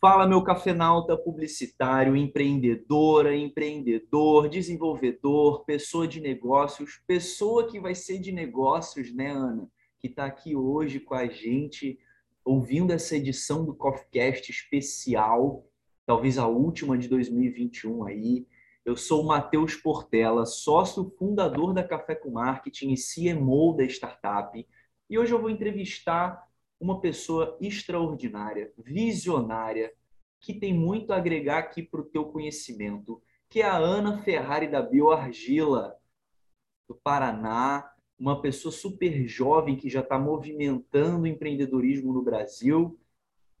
Fala, meu cafenauta publicitário, empreendedora, empreendedor, desenvolvedor, pessoa de negócios, pessoa que vai ser de negócios, né, Ana? Que está aqui hoje com a gente, ouvindo essa edição do CoffeeCast especial, talvez a última de 2021 aí. Eu sou o Matheus Portela, sócio fundador da Café com Marketing e CMO da startup. E hoje eu vou entrevistar uma pessoa extraordinária, visionária, que tem muito a agregar aqui para o teu conhecimento, que é a Ana Ferrari da Bioargila, do Paraná, uma pessoa super jovem que já está movimentando o empreendedorismo no Brasil.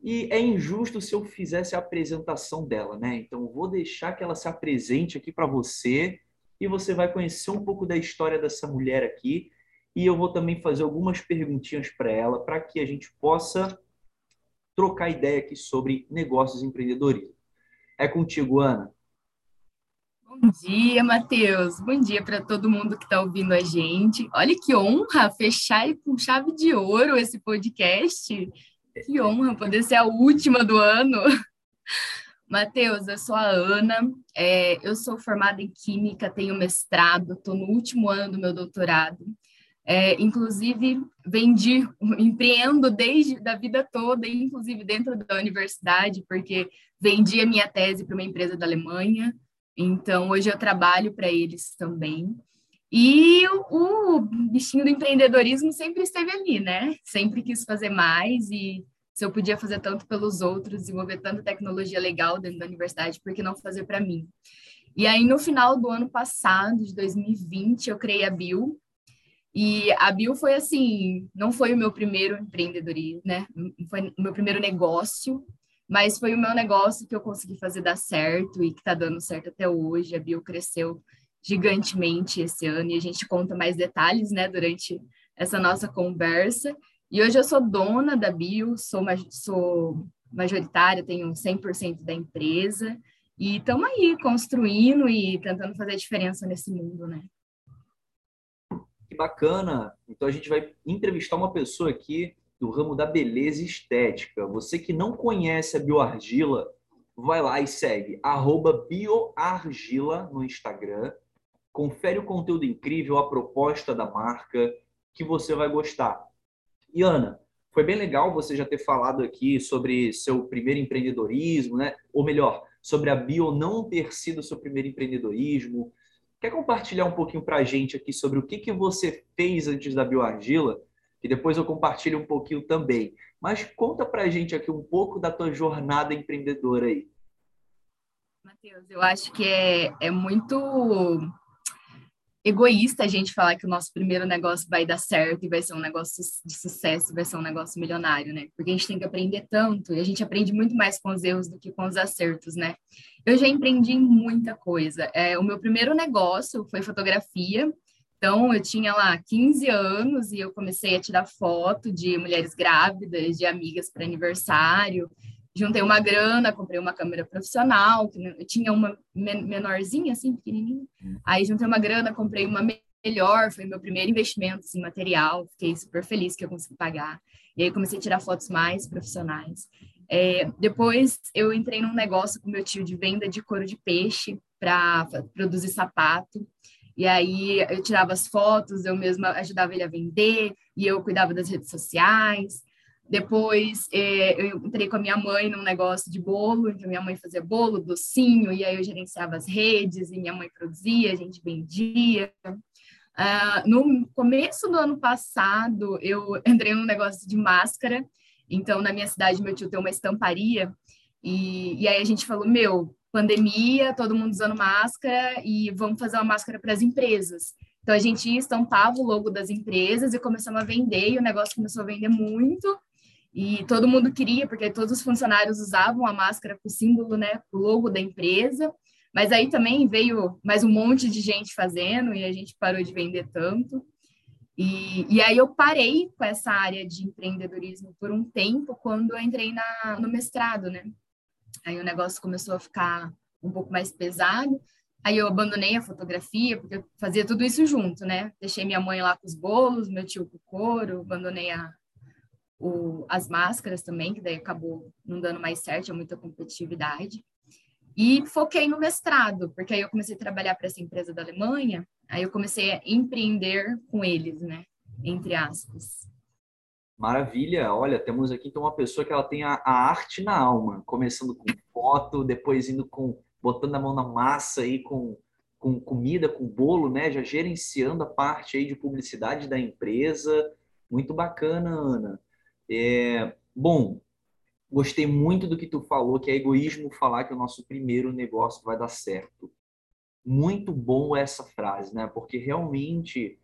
E é injusto se eu fizesse a apresentação dela, né? Então, vou deixar que ela se apresente aqui para você e você vai conhecer um pouco da história dessa mulher aqui e eu vou também fazer algumas perguntinhas para ela para que a gente possa trocar ideia aqui sobre negócios e empreendedorismo. É contigo, Ana. Bom dia, Matheus. Bom dia para todo mundo que está ouvindo a gente. Olha que honra fechar com chave de ouro esse podcast. Que honra poder ser a última do ano. Matheus, eu sou a Ana, é, eu sou formada em Química, tenho mestrado, estou no último ano do meu doutorado. É, inclusive, vendi, empreendo desde a vida toda, inclusive dentro da universidade, porque vendi a minha tese para uma empresa da Alemanha. Então, hoje eu trabalho para eles também. E o, o, bichinho do empreendedorismo sempre esteve ali, né? Sempre quis fazer mais e se eu podia fazer tanto pelos outros, desenvolver tanta tecnologia legal dentro da universidade, por que não fazer para mim? E aí, no final do ano passado, de 2020, eu criei a Bill, e a Bill foi assim, não foi o meu primeiro empreendedorismo, né? Foi o meu primeiro negócio, mas foi o meu negócio que eu consegui fazer dar certo e que está dando certo até hoje. A Bill cresceu gigantemente esse ano e a gente conta mais detalhes, né, durante essa nossa conversa. E hoje eu sou dona da Bill, sou, sou majoritária, tenho 100% da empresa e estamos aí construindo e tentando fazer a diferença nesse mundo, né? Que bacana! Então a gente vai entrevistar uma pessoa aqui do ramo da beleza estética. Você que não conhece a Bioargila, vai lá e segue bioargila no Instagram. Confere o conteúdo incrível, a proposta da marca que você vai gostar. E Ana, foi bem legal você já ter falado aqui sobre seu primeiro empreendedorismo, né? Ou melhor, sobre a Bio não ter sido seu primeiro empreendedorismo, Quer compartilhar um pouquinho para a gente aqui sobre o que, que você fez antes da bioargila? E depois eu compartilho um pouquinho também. Mas conta para a gente aqui um pouco da tua jornada empreendedora aí. Matheus, eu acho que é, é muito egoísta a gente falar que o nosso primeiro negócio vai dar certo e vai ser um negócio de sucesso, vai ser um negócio milionário, né? Porque a gente tem que aprender tanto e a gente aprende muito mais com os erros do que com os acertos, né? Eu já empreendi em muita coisa. É, o meu primeiro negócio foi fotografia. Então, eu tinha lá 15 anos e eu comecei a tirar foto de mulheres grávidas, de amigas para aniversário juntei uma grana, comprei uma câmera profissional, que eu tinha uma menorzinha, assim, pequenininha. Hum. Aí juntei uma grana, comprei uma melhor, foi meu primeiro investimento em assim, material, fiquei super feliz que eu consegui pagar. E aí comecei a tirar fotos mais profissionais. É, depois eu entrei num negócio com meu tio de venda de couro de peixe para produzir sapato. E aí eu tirava as fotos, eu mesma ajudava ele a vender, e eu cuidava das redes sociais. Depois é, eu entrei com a minha mãe num negócio de bolo, então minha mãe fazia bolo, docinho, e aí eu gerenciava as redes, e minha mãe produzia, a gente vendia. Uh, no começo do ano passado, eu entrei num negócio de máscara, então na minha cidade meu tio tem uma estamparia, e, e aí a gente falou, meu, pandemia, todo mundo usando máscara, e vamos fazer uma máscara para as empresas. Então a gente estampava o logo das empresas e começamos a vender, e o negócio começou a vender muito, e todo mundo queria, porque todos os funcionários usavam a máscara com o símbolo, né, o logo da empresa. Mas aí também veio mais um monte de gente fazendo e a gente parou de vender tanto. E, e aí eu parei com essa área de empreendedorismo por um tempo quando eu entrei na, no mestrado, né? Aí o negócio começou a ficar um pouco mais pesado. Aí eu abandonei a fotografia, porque eu fazia tudo isso junto, né? Deixei minha mãe lá com os bolos, meu tio com o couro, abandonei a, o, as máscaras também, que daí acabou não dando mais certo, é muita competitividade. E foquei no mestrado, porque aí eu comecei a trabalhar para essa empresa da Alemanha, aí eu comecei a empreender com eles, né? Entre aspas. Maravilha! Olha, temos aqui então uma pessoa que ela tem a, a, arte na alma, começando com foto, depois indo com botando a mão na massa aí com, com comida, com bolo, né? Já gerenciando a parte aí de publicidade da empresa. Muito bacana, Ana. É, bom, gostei muito do que tu falou, que é egoísmo falar que o nosso primeiro negócio vai dar certo. Muito bom essa frase, né? Porque realmente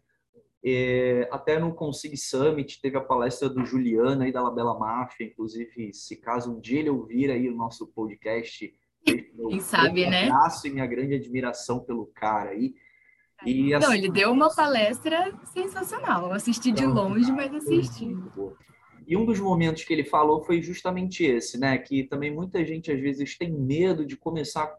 é, até no Consig Summit teve a palestra do Juliano aí da Labela Máfia, inclusive, se caso um dia ele ouvir aí o nosso podcast, quem sabe, né? abraço e minha grande admiração pelo cara aí. E, Não, assim, ele deu uma palestra sensacional. Eu assisti de longe, mas assisti. E um dos momentos que ele falou foi justamente esse, né? Que também muita gente às vezes tem medo de começar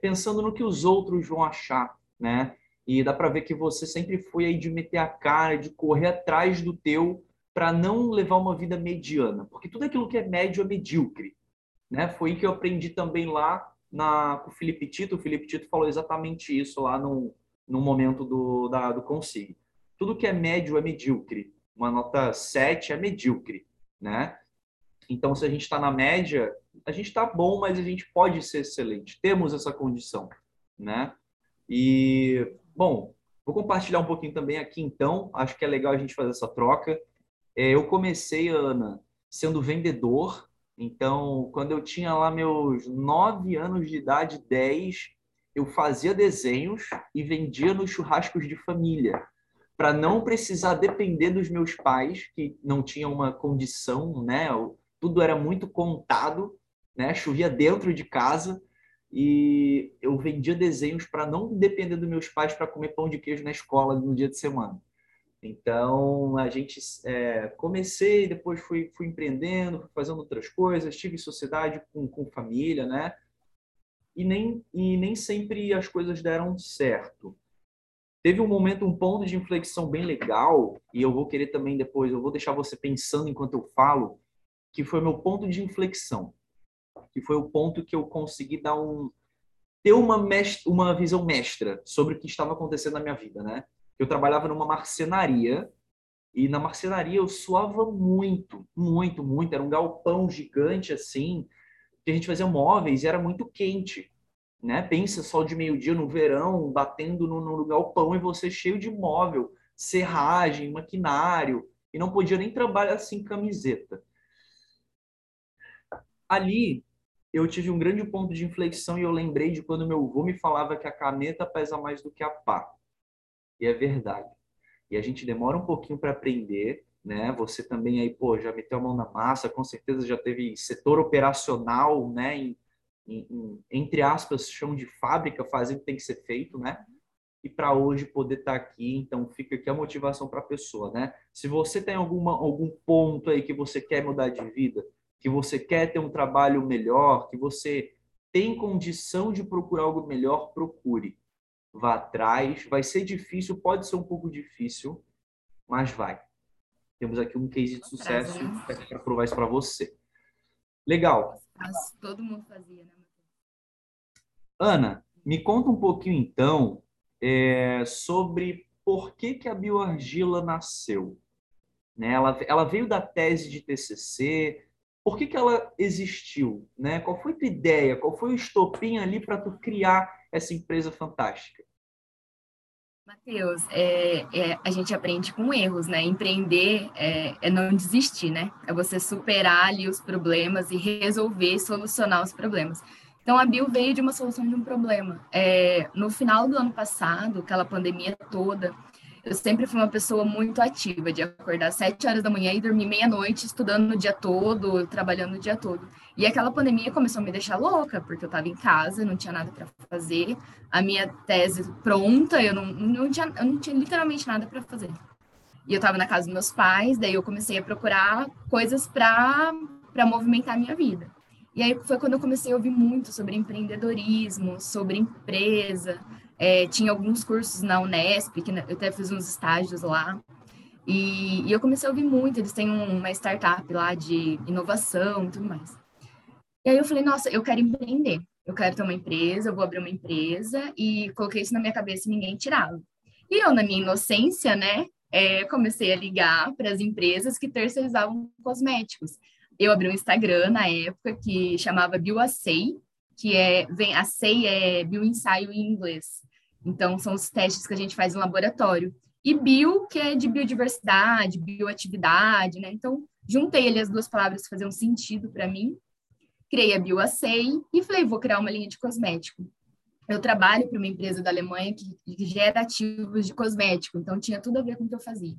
pensando no que os outros vão achar, né? E dá para ver que você sempre foi aí de meter a cara, de correr atrás do teu para não levar uma vida mediana, porque tudo aquilo que é médio é medíocre, né? Foi que eu aprendi também lá na com o Felipe Tito. O Felipe Tito falou exatamente isso lá no, no momento do da, do consigo. Tudo que é médio é medíocre. Uma nota 7 é medíocre, né? Então, se a gente está na média, a gente está bom, mas a gente pode ser excelente. Temos essa condição, né? E Bom, vou compartilhar um pouquinho também aqui então. Acho que é legal a gente fazer essa troca. É, eu comecei, Ana, sendo vendedor. Então, quando eu tinha lá meus 9 anos de idade, 10, eu fazia desenhos e vendia nos churrascos de família, para não precisar depender dos meus pais, que não tinham uma condição, né? Tudo era muito contado, né? Chovia dentro de casa e eu vendia desenhos para não depender dos meus pais para comer pão de queijo na escola no dia de semana. Então a gente é, comecei, depois fui, fui empreendendo, fui fazendo outras coisas, tive sociedade com, com família, né? E nem, e nem sempre as coisas deram certo. Teve um momento, um ponto de inflexão bem legal, e eu vou querer também depois, eu vou deixar você pensando enquanto eu falo, que foi meu ponto de inflexão que foi o ponto que eu consegui dar um ter uma uma visão mestra sobre o que estava acontecendo na minha vida, né? Eu trabalhava numa marcenaria e na marcenaria eu suava muito, muito, muito. Era um galpão gigante assim, que a gente fazia móveis e era muito quente, né? Pensa sol de meio-dia no verão, batendo no, no galpão e você cheio de móvel, serragem, maquinário, e não podia nem trabalhar assim camiseta. Ali eu tive um grande ponto de inflexão e eu lembrei de quando meu avô me falava que a caneta pesa mais do que a pá. E é verdade. E a gente demora um pouquinho para aprender, né? Você também aí, pô, já meteu a mão na massa, com certeza já teve setor operacional, né? Em, em, em, entre aspas, chão de fábrica, fazendo o que tem que ser feito, né? E para hoje poder estar tá aqui, então fica aqui a motivação para a pessoa, né? Se você tem alguma, algum ponto aí que você quer mudar de vida, que você quer ter um trabalho melhor, que você tem condição de procurar algo melhor, procure. Vá atrás. Vai ser difícil, pode ser um pouco difícil, mas vai. Temos aqui um case de sucesso para provar isso para você. Legal. Mas todo mundo fazia, né? Ana, me conta um pouquinho então é, sobre por que, que a bioargila nasceu. Né? Ela, ela veio da tese de TCC, por que, que ela existiu? Né? Qual foi a tua ideia? Qual foi o estopim ali para tu criar essa empresa fantástica? Matheus, é, é, a gente aprende com erros, né? Empreender é, é, não desistir, né? É você superar ali os problemas e resolver, solucionar os problemas. Então, a Bio veio de uma solução de um problema. É, no final do ano passado, aquela pandemia toda, eu sempre fui uma pessoa muito ativa, de acordar às sete horas da manhã e dormir meia-noite, estudando no dia todo, trabalhando o dia todo. E aquela pandemia começou a me deixar louca, porque eu estava em casa, não tinha nada para fazer, a minha tese pronta, eu não, não, tinha, eu não tinha literalmente nada para fazer. E eu estava na casa dos meus pais, daí eu comecei a procurar coisas para movimentar a minha vida. E aí foi quando eu comecei a ouvir muito sobre empreendedorismo, sobre empresa, é, tinha alguns cursos na Unesp, que eu até fiz uns estágios lá. E, e eu comecei a ouvir muito, eles têm uma startup lá de inovação e tudo mais. E aí eu falei, nossa, eu quero empreender, eu quero ter uma empresa, eu vou abrir uma empresa, e coloquei isso na minha cabeça e ninguém tirava. E eu, na minha inocência, né, é, comecei a ligar para as empresas que terceirizavam cosméticos. Eu abri um Instagram na época que chamava BioAcei, que é, vem, a SEI é bioensaio em inglês. Então, são os testes que a gente faz em laboratório. E bio, que é de biodiversidade, bioatividade, né? Então, juntei ali as duas palavras que faziam sentido para mim, criei a BioAcei e falei, vou criar uma linha de cosmético. Eu trabalho para uma empresa da Alemanha que, que gera ativos de cosmético, então tinha tudo a ver com o que eu fazia.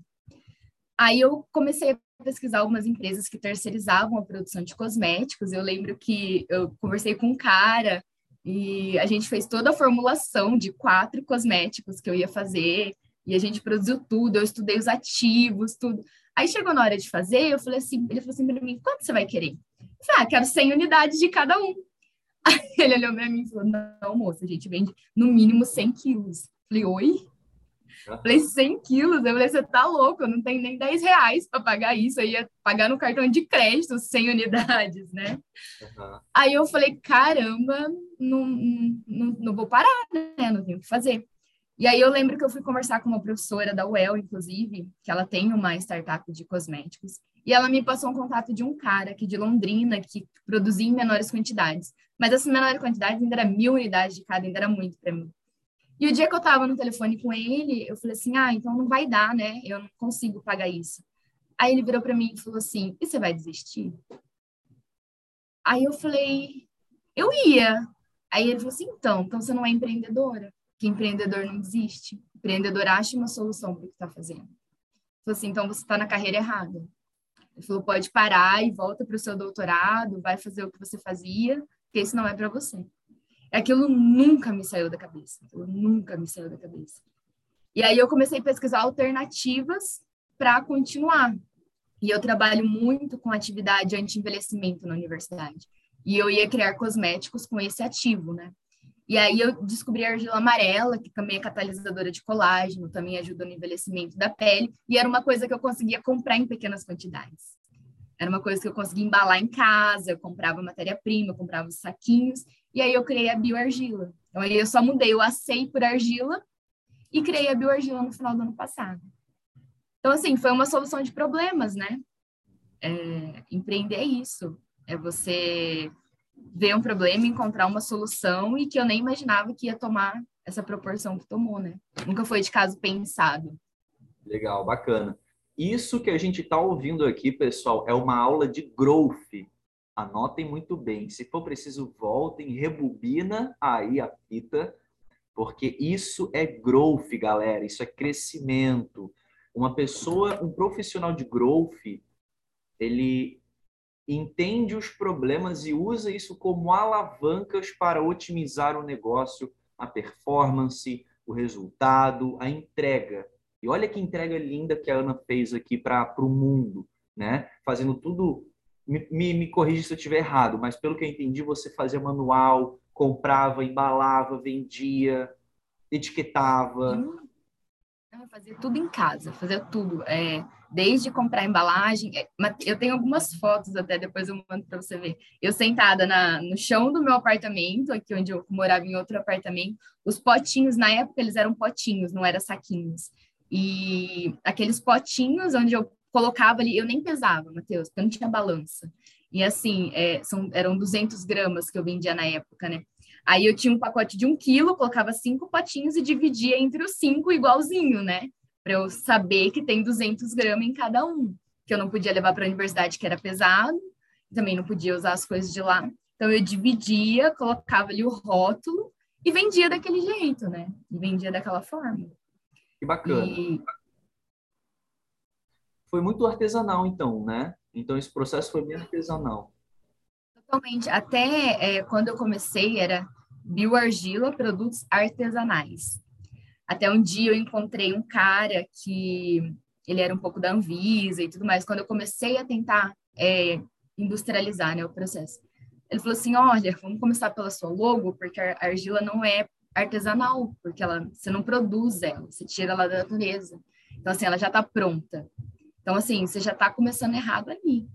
Aí eu comecei a pesquisar algumas empresas que terceirizavam a produção de cosméticos. Eu lembro que eu conversei com um cara e a gente fez toda a formulação de quatro cosméticos que eu ia fazer e a gente produziu tudo. Eu estudei os ativos, tudo. Aí chegou na hora de fazer, eu falei assim, ele falou assim para mim, quanto você vai querer? Eu falei, ah, quero 100 unidades de cada um. Aí ele olhou para mim e falou, não, moça, a gente vende no mínimo 100 quilos. Eu falei, oi? Falei, 100 quilos? Eu falei, você tá louco, eu não tenho nem 10 reais para pagar isso. Eu ia pagar no cartão de crédito 100 unidades, né? Uhum. Aí eu falei, caramba, não, não, não vou parar, né? Não tenho o que fazer. E aí eu lembro que eu fui conversar com uma professora da UEL, inclusive, que ela tem uma startup de cosméticos, e ela me passou um contato de um cara aqui de Londrina que produzia em menores quantidades. Mas essas menores quantidades ainda era mil unidades de cada, ainda era muito para mim. E o dia que eu estava no telefone com ele, eu falei assim: ah, então não vai dar, né? Eu não consigo pagar isso. Aí ele virou para mim e falou assim: e você vai desistir? Aí eu falei: eu ia. Aí ele falou assim: então, então você não é empreendedora? Que empreendedor não desiste. Empreendedor acha uma solução para o que está fazendo. Ele falou assim: então você está na carreira errada. Ele falou: pode parar e volta para o seu doutorado, vai fazer o que você fazia, porque isso não é para você. Aquilo nunca me saiu da cabeça. Aquilo nunca me saiu da cabeça. E aí eu comecei a pesquisar alternativas para continuar. E eu trabalho muito com atividade anti-envelhecimento na universidade. E eu ia criar cosméticos com esse ativo, né? E aí eu descobri a argila amarela, que também é catalisadora de colágeno, também ajuda no envelhecimento da pele, e era uma coisa que eu conseguia comprar em pequenas quantidades. Era uma coisa que eu conseguia embalar em casa, eu comprava matéria-prima, comprava os saquinhos, e aí eu criei a bioargila. Então aí eu só mudei o acei por argila e criei a bioargila no final do ano passado. Então, assim, foi uma solução de problemas, né? É, empreender é isso. É você ver um problema, encontrar uma solução e que eu nem imaginava que ia tomar essa proporção que tomou, né? Nunca foi de caso pensado. Legal, bacana. Isso que a gente está ouvindo aqui, pessoal, é uma aula de growth, Anotem muito bem. Se for preciso, voltem, rebobina aí a fita, porque isso é growth, galera. Isso é crescimento. Uma pessoa, um profissional de growth, ele entende os problemas e usa isso como alavancas para otimizar o negócio, a performance, o resultado, a entrega. E olha que entrega linda que a Ana fez aqui para o mundo, né? Fazendo tudo me, me, corrija se eu estiver errado, mas pelo que eu entendi, você fazia manual, comprava, embalava, vendia, etiquetava. Eu fazia tudo em casa, fazia tudo. É, desde comprar embalagem. É, eu tenho algumas fotos até, depois eu mando para você ver. Eu sentada na, no chão do meu apartamento, aqui onde eu morava em outro apartamento, os potinhos, na época eles eram potinhos, não eram saquinhos. E aqueles potinhos onde eu colocava ali, eu nem pesava, Matheus, porque eu não tinha balança. E assim, é, são, eram 200 gramas que eu vendia na época, né? Aí eu tinha um pacote de um quilo, colocava cinco potinhos e dividia entre os cinco igualzinho, né? Para eu saber que tem 200 gramas em cada um. Que eu não podia levar para a universidade, que era pesado, também não podia usar as coisas de lá. Então eu dividia, colocava ali o rótulo e vendia daquele jeito, né? E vendia daquela forma. Que bacana. E, foi muito artesanal, então, né? Então, esse processo foi bem artesanal. Totalmente. Até é, quando eu comecei, era bioargila, produtos artesanais. Até um dia eu encontrei um cara que ele era um pouco da Anvisa e tudo mais. Quando eu comecei a tentar é, industrializar né, o processo, ele falou assim: olha, vamos começar pela sua logo, porque a argila não é artesanal, porque ela, você não produz ela, você tira ela da natureza. Então, assim, ela já está pronta. Então, assim, você já está começando errado ali,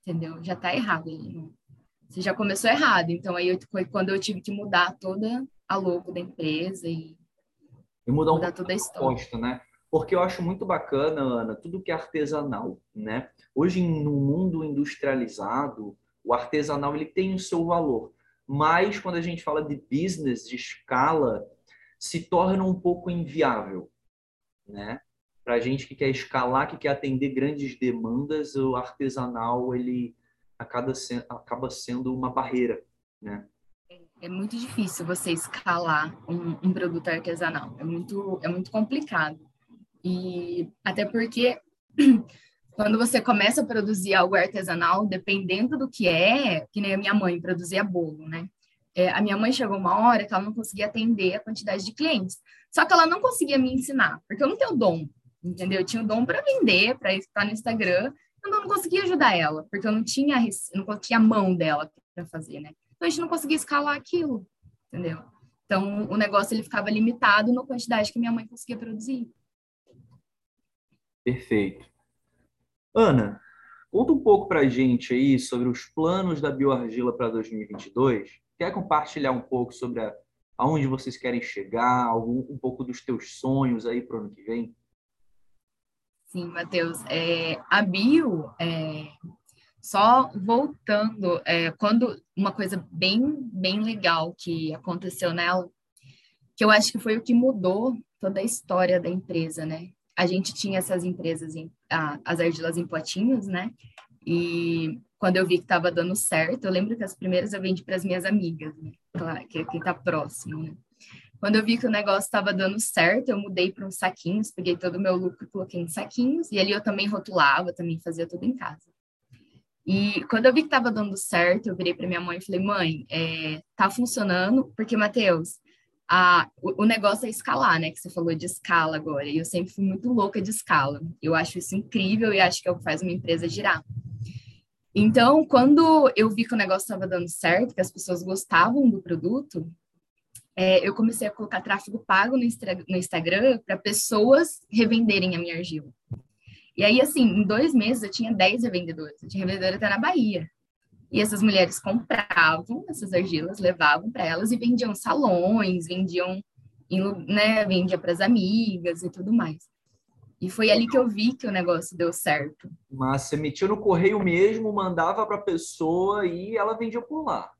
entendeu? Já está errado ali. Você já começou errado. Então, aí foi quando eu tive que mudar toda a logo da empresa e, e mudar, mudar um toda a história. Posta, né? Porque eu acho muito bacana, Ana, tudo que é artesanal, né? Hoje, no mundo industrializado, o artesanal ele tem o seu valor. Mas quando a gente fala de business de escala, se torna um pouco inviável, né? Para gente que quer escalar, que quer atender grandes demandas, o artesanal ele acaba sendo, uma barreira, né? É muito difícil você escalar um, um produto artesanal. É muito, é muito complicado. E até porque quando você começa a produzir algo artesanal, dependendo do que é, que nem a minha mãe produzia bolo, né? É, a minha mãe chegou uma hora que ela não conseguia atender a quantidade de clientes. Só que ela não conseguia me ensinar, porque eu não tenho dom, entendeu? Eu tinha o dom para vender, para estar no Instagram, eu não conseguia ajudar ela, porque eu não tinha, não tinha a mão dela para fazer, né? Então a gente não conseguia escalar aquilo, entendeu? Então o negócio ele ficava limitado na quantidade que minha mãe conseguia produzir. Perfeito. Ana, conta um pouco para a gente aí sobre os planos da Bioargila para 2022 Quer compartilhar um pouco sobre a, aonde vocês querem chegar, algum, um pouco dos teus sonhos aí para o ano que vem? Sim, Matheus. É, a Bio, é, só voltando, é, quando uma coisa bem, bem legal que aconteceu nela, que eu acho que foi o que mudou toda a história da empresa, né? A gente tinha essas empresas, em, as argilas em potinhos, né? E quando eu vi que estava dando certo, eu lembro que as primeiras eu vendi para as minhas amigas, né? Claro, que quem está próximo, né? Quando eu vi que o negócio estava dando certo, eu mudei para uns saquinhos, peguei todo o meu lucro e coloquei em saquinhos, e ali eu também rotulava, também fazia tudo em casa. E quando eu vi que estava dando certo, eu virei para minha mãe e falei: mãe, é, tá funcionando, porque, Matheus, a, o, o, negócio é escalar, né? Que você falou de escala agora, e eu sempre fui muito louca de escala. Eu acho isso incrível e acho que é o que faz uma empresa girar. Então, quando eu vi que o negócio estava dando certo, que as pessoas gostavam do produto, é, eu comecei a colocar tráfego pago no, no Instagram para pessoas revenderem a minha argila. E aí, assim, em dois meses eu tinha 10 revendedores. Eu tinha revendedora até na Bahia. E essas mulheres compravam essas argilas, levavam para elas e vendiam salões, vendiam, né, vendia para as amigas e tudo mais. E foi ali que eu vi que o negócio deu certo. Mas você metia no correio mesmo, mandava para a pessoa e ela vendia por lá.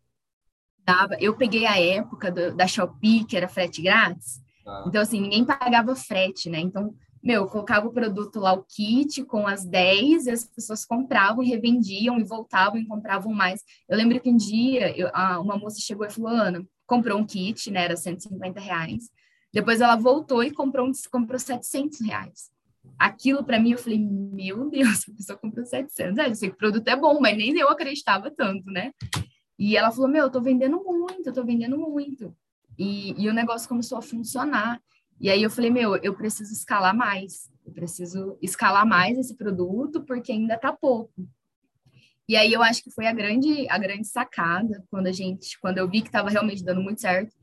Dava. Eu peguei a época do, da Shopee, que era frete grátis. Ah. Então, assim, ninguém pagava frete, né? Então, meu, eu colocava o produto lá, o kit, com as 10, e as pessoas compravam e revendiam e voltavam e compravam mais. Eu lembro que um dia eu, uma moça chegou e falou, Ana, comprou um kit, né? Era 150 reais. Depois ela voltou e comprou, comprou 700 reais aquilo para mim, eu falei, meu Deus, a pessoa comprou 700. É, eu sei que o produto é bom, mas nem eu acreditava tanto, né? E ela falou, meu, eu tô vendendo muito, eu tô vendendo muito. E, e o negócio começou a funcionar. E aí eu falei, meu, eu preciso escalar mais. Eu preciso escalar mais esse produto porque ainda tá pouco. E aí eu acho que foi a grande a grande sacada quando a gente, quando eu vi que estava realmente dando muito certo.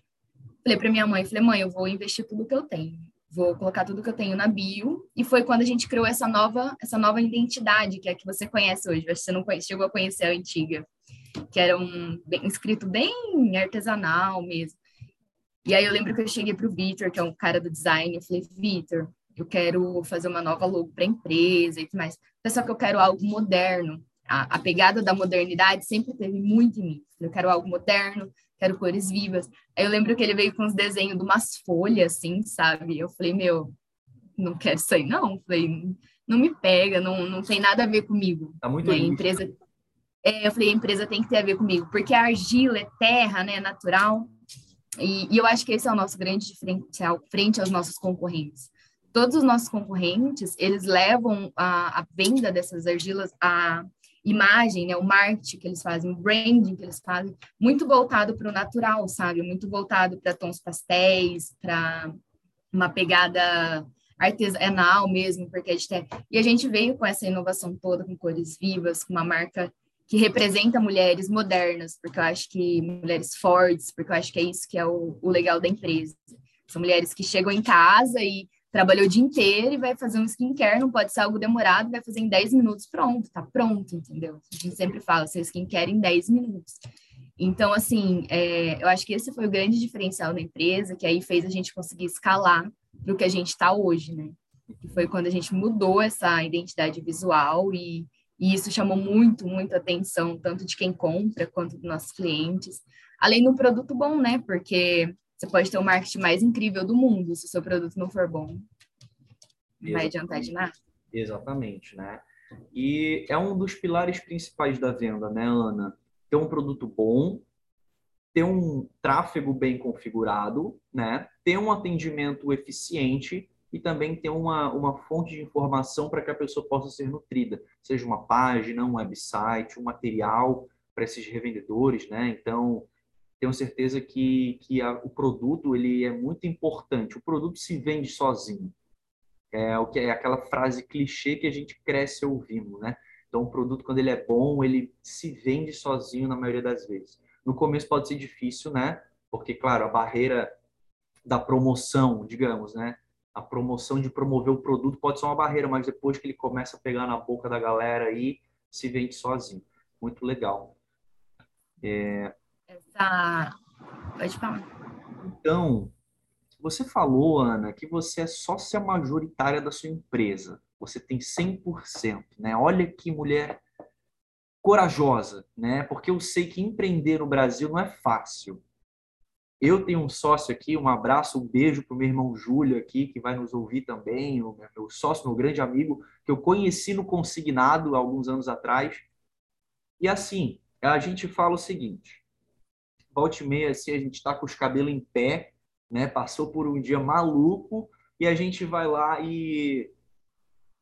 Falei para minha mãe, falei: "Mãe, eu vou investir tudo que eu tenho vou colocar tudo que eu tenho na bio. E foi quando a gente criou essa nova, essa nova identidade, que é a que você conhece hoje. Acho que você não chegou a conhecer a antiga, que era um bem, escrito bem artesanal mesmo. E aí eu lembro que eu cheguei para o Vitor, que é um cara do design, eu falei, Vitor, eu quero fazer uma nova logo para a empresa e tudo mais. Só que eu quero algo moderno. A, a pegada da modernidade sempre teve muito em mim. Eu quero algo moderno, quero cores vivas. Aí eu lembro que ele veio com os desenhos de umas folhas, assim, sabe? Eu falei, meu, não quero isso aí, não. Eu falei, não me pega, não, não tem nada a ver comigo. Tá muito né? empresa é, Eu falei, a empresa tem que ter a ver comigo, porque a argila é terra, né, natural. E, e eu acho que esse é o nosso grande diferencial frente aos nossos concorrentes. Todos os nossos concorrentes, eles levam a, a venda dessas argilas a imagem, né, o marketing que eles fazem, o branding que eles fazem, muito voltado para o natural, sabe? Muito voltado para tons pastéis, para uma pegada artesanal mesmo, porque a gente tem... e a gente veio com essa inovação toda com cores vivas, com uma marca que representa mulheres modernas, porque eu acho que mulheres fortes, porque eu acho que é isso que é o, o legal da empresa. São mulheres que chegam em casa e trabalhou o dia inteiro e vai fazer um skincare, não pode ser algo demorado, vai fazer em 10 minutos, pronto, tá pronto, entendeu? A gente sempre fala, seu skincare em 10 minutos. Então, assim, é, eu acho que esse foi o grande diferencial da empresa, que aí fez a gente conseguir escalar para o que a gente está hoje, né? Que foi quando a gente mudou essa identidade visual e, e isso chamou muito, muita atenção, tanto de quem compra quanto dos nossos clientes. Além do produto bom, né? Porque você pode ter o marketing mais incrível do mundo, se o seu produto não for bom, não vai adiantar de nada. Exatamente, né? E é um dos pilares principais da venda, né, Ana? Ter um produto bom, ter um tráfego bem configurado, né? Ter um atendimento eficiente e também ter uma, uma fonte de informação para que a pessoa possa ser nutrida, seja uma página, um website, um material para esses revendedores, né? Então, tenho certeza que, que a, o produto ele é muito importante. O produto se vende sozinho. É o que é aquela frase clichê que a gente cresce ouvindo, né? Então, o produto quando ele é bom, ele se vende sozinho na maioria das vezes. No começo pode ser difícil, né? Porque claro, a barreira da promoção, digamos, né? A promoção de promover o produto pode ser uma barreira, mas depois que ele começa a pegar na boca da galera aí, se vende sozinho. Muito legal. É, essa. Pode falar. Então, você falou, Ana, que você é sócia majoritária da sua empresa. Você tem 100%, né? Olha que mulher corajosa, né? Porque eu sei que empreender no Brasil não é fácil. Eu tenho um sócio aqui, um abraço, um beijo para o meu irmão Júlio aqui, que vai nos ouvir também, o meu sócio, meu grande amigo, que eu conheci no Consignado alguns anos atrás. E assim, a gente fala o seguinte: volta e meia, assim, a gente está com os cabelos em pé, né? Passou por um dia maluco e a gente vai lá e,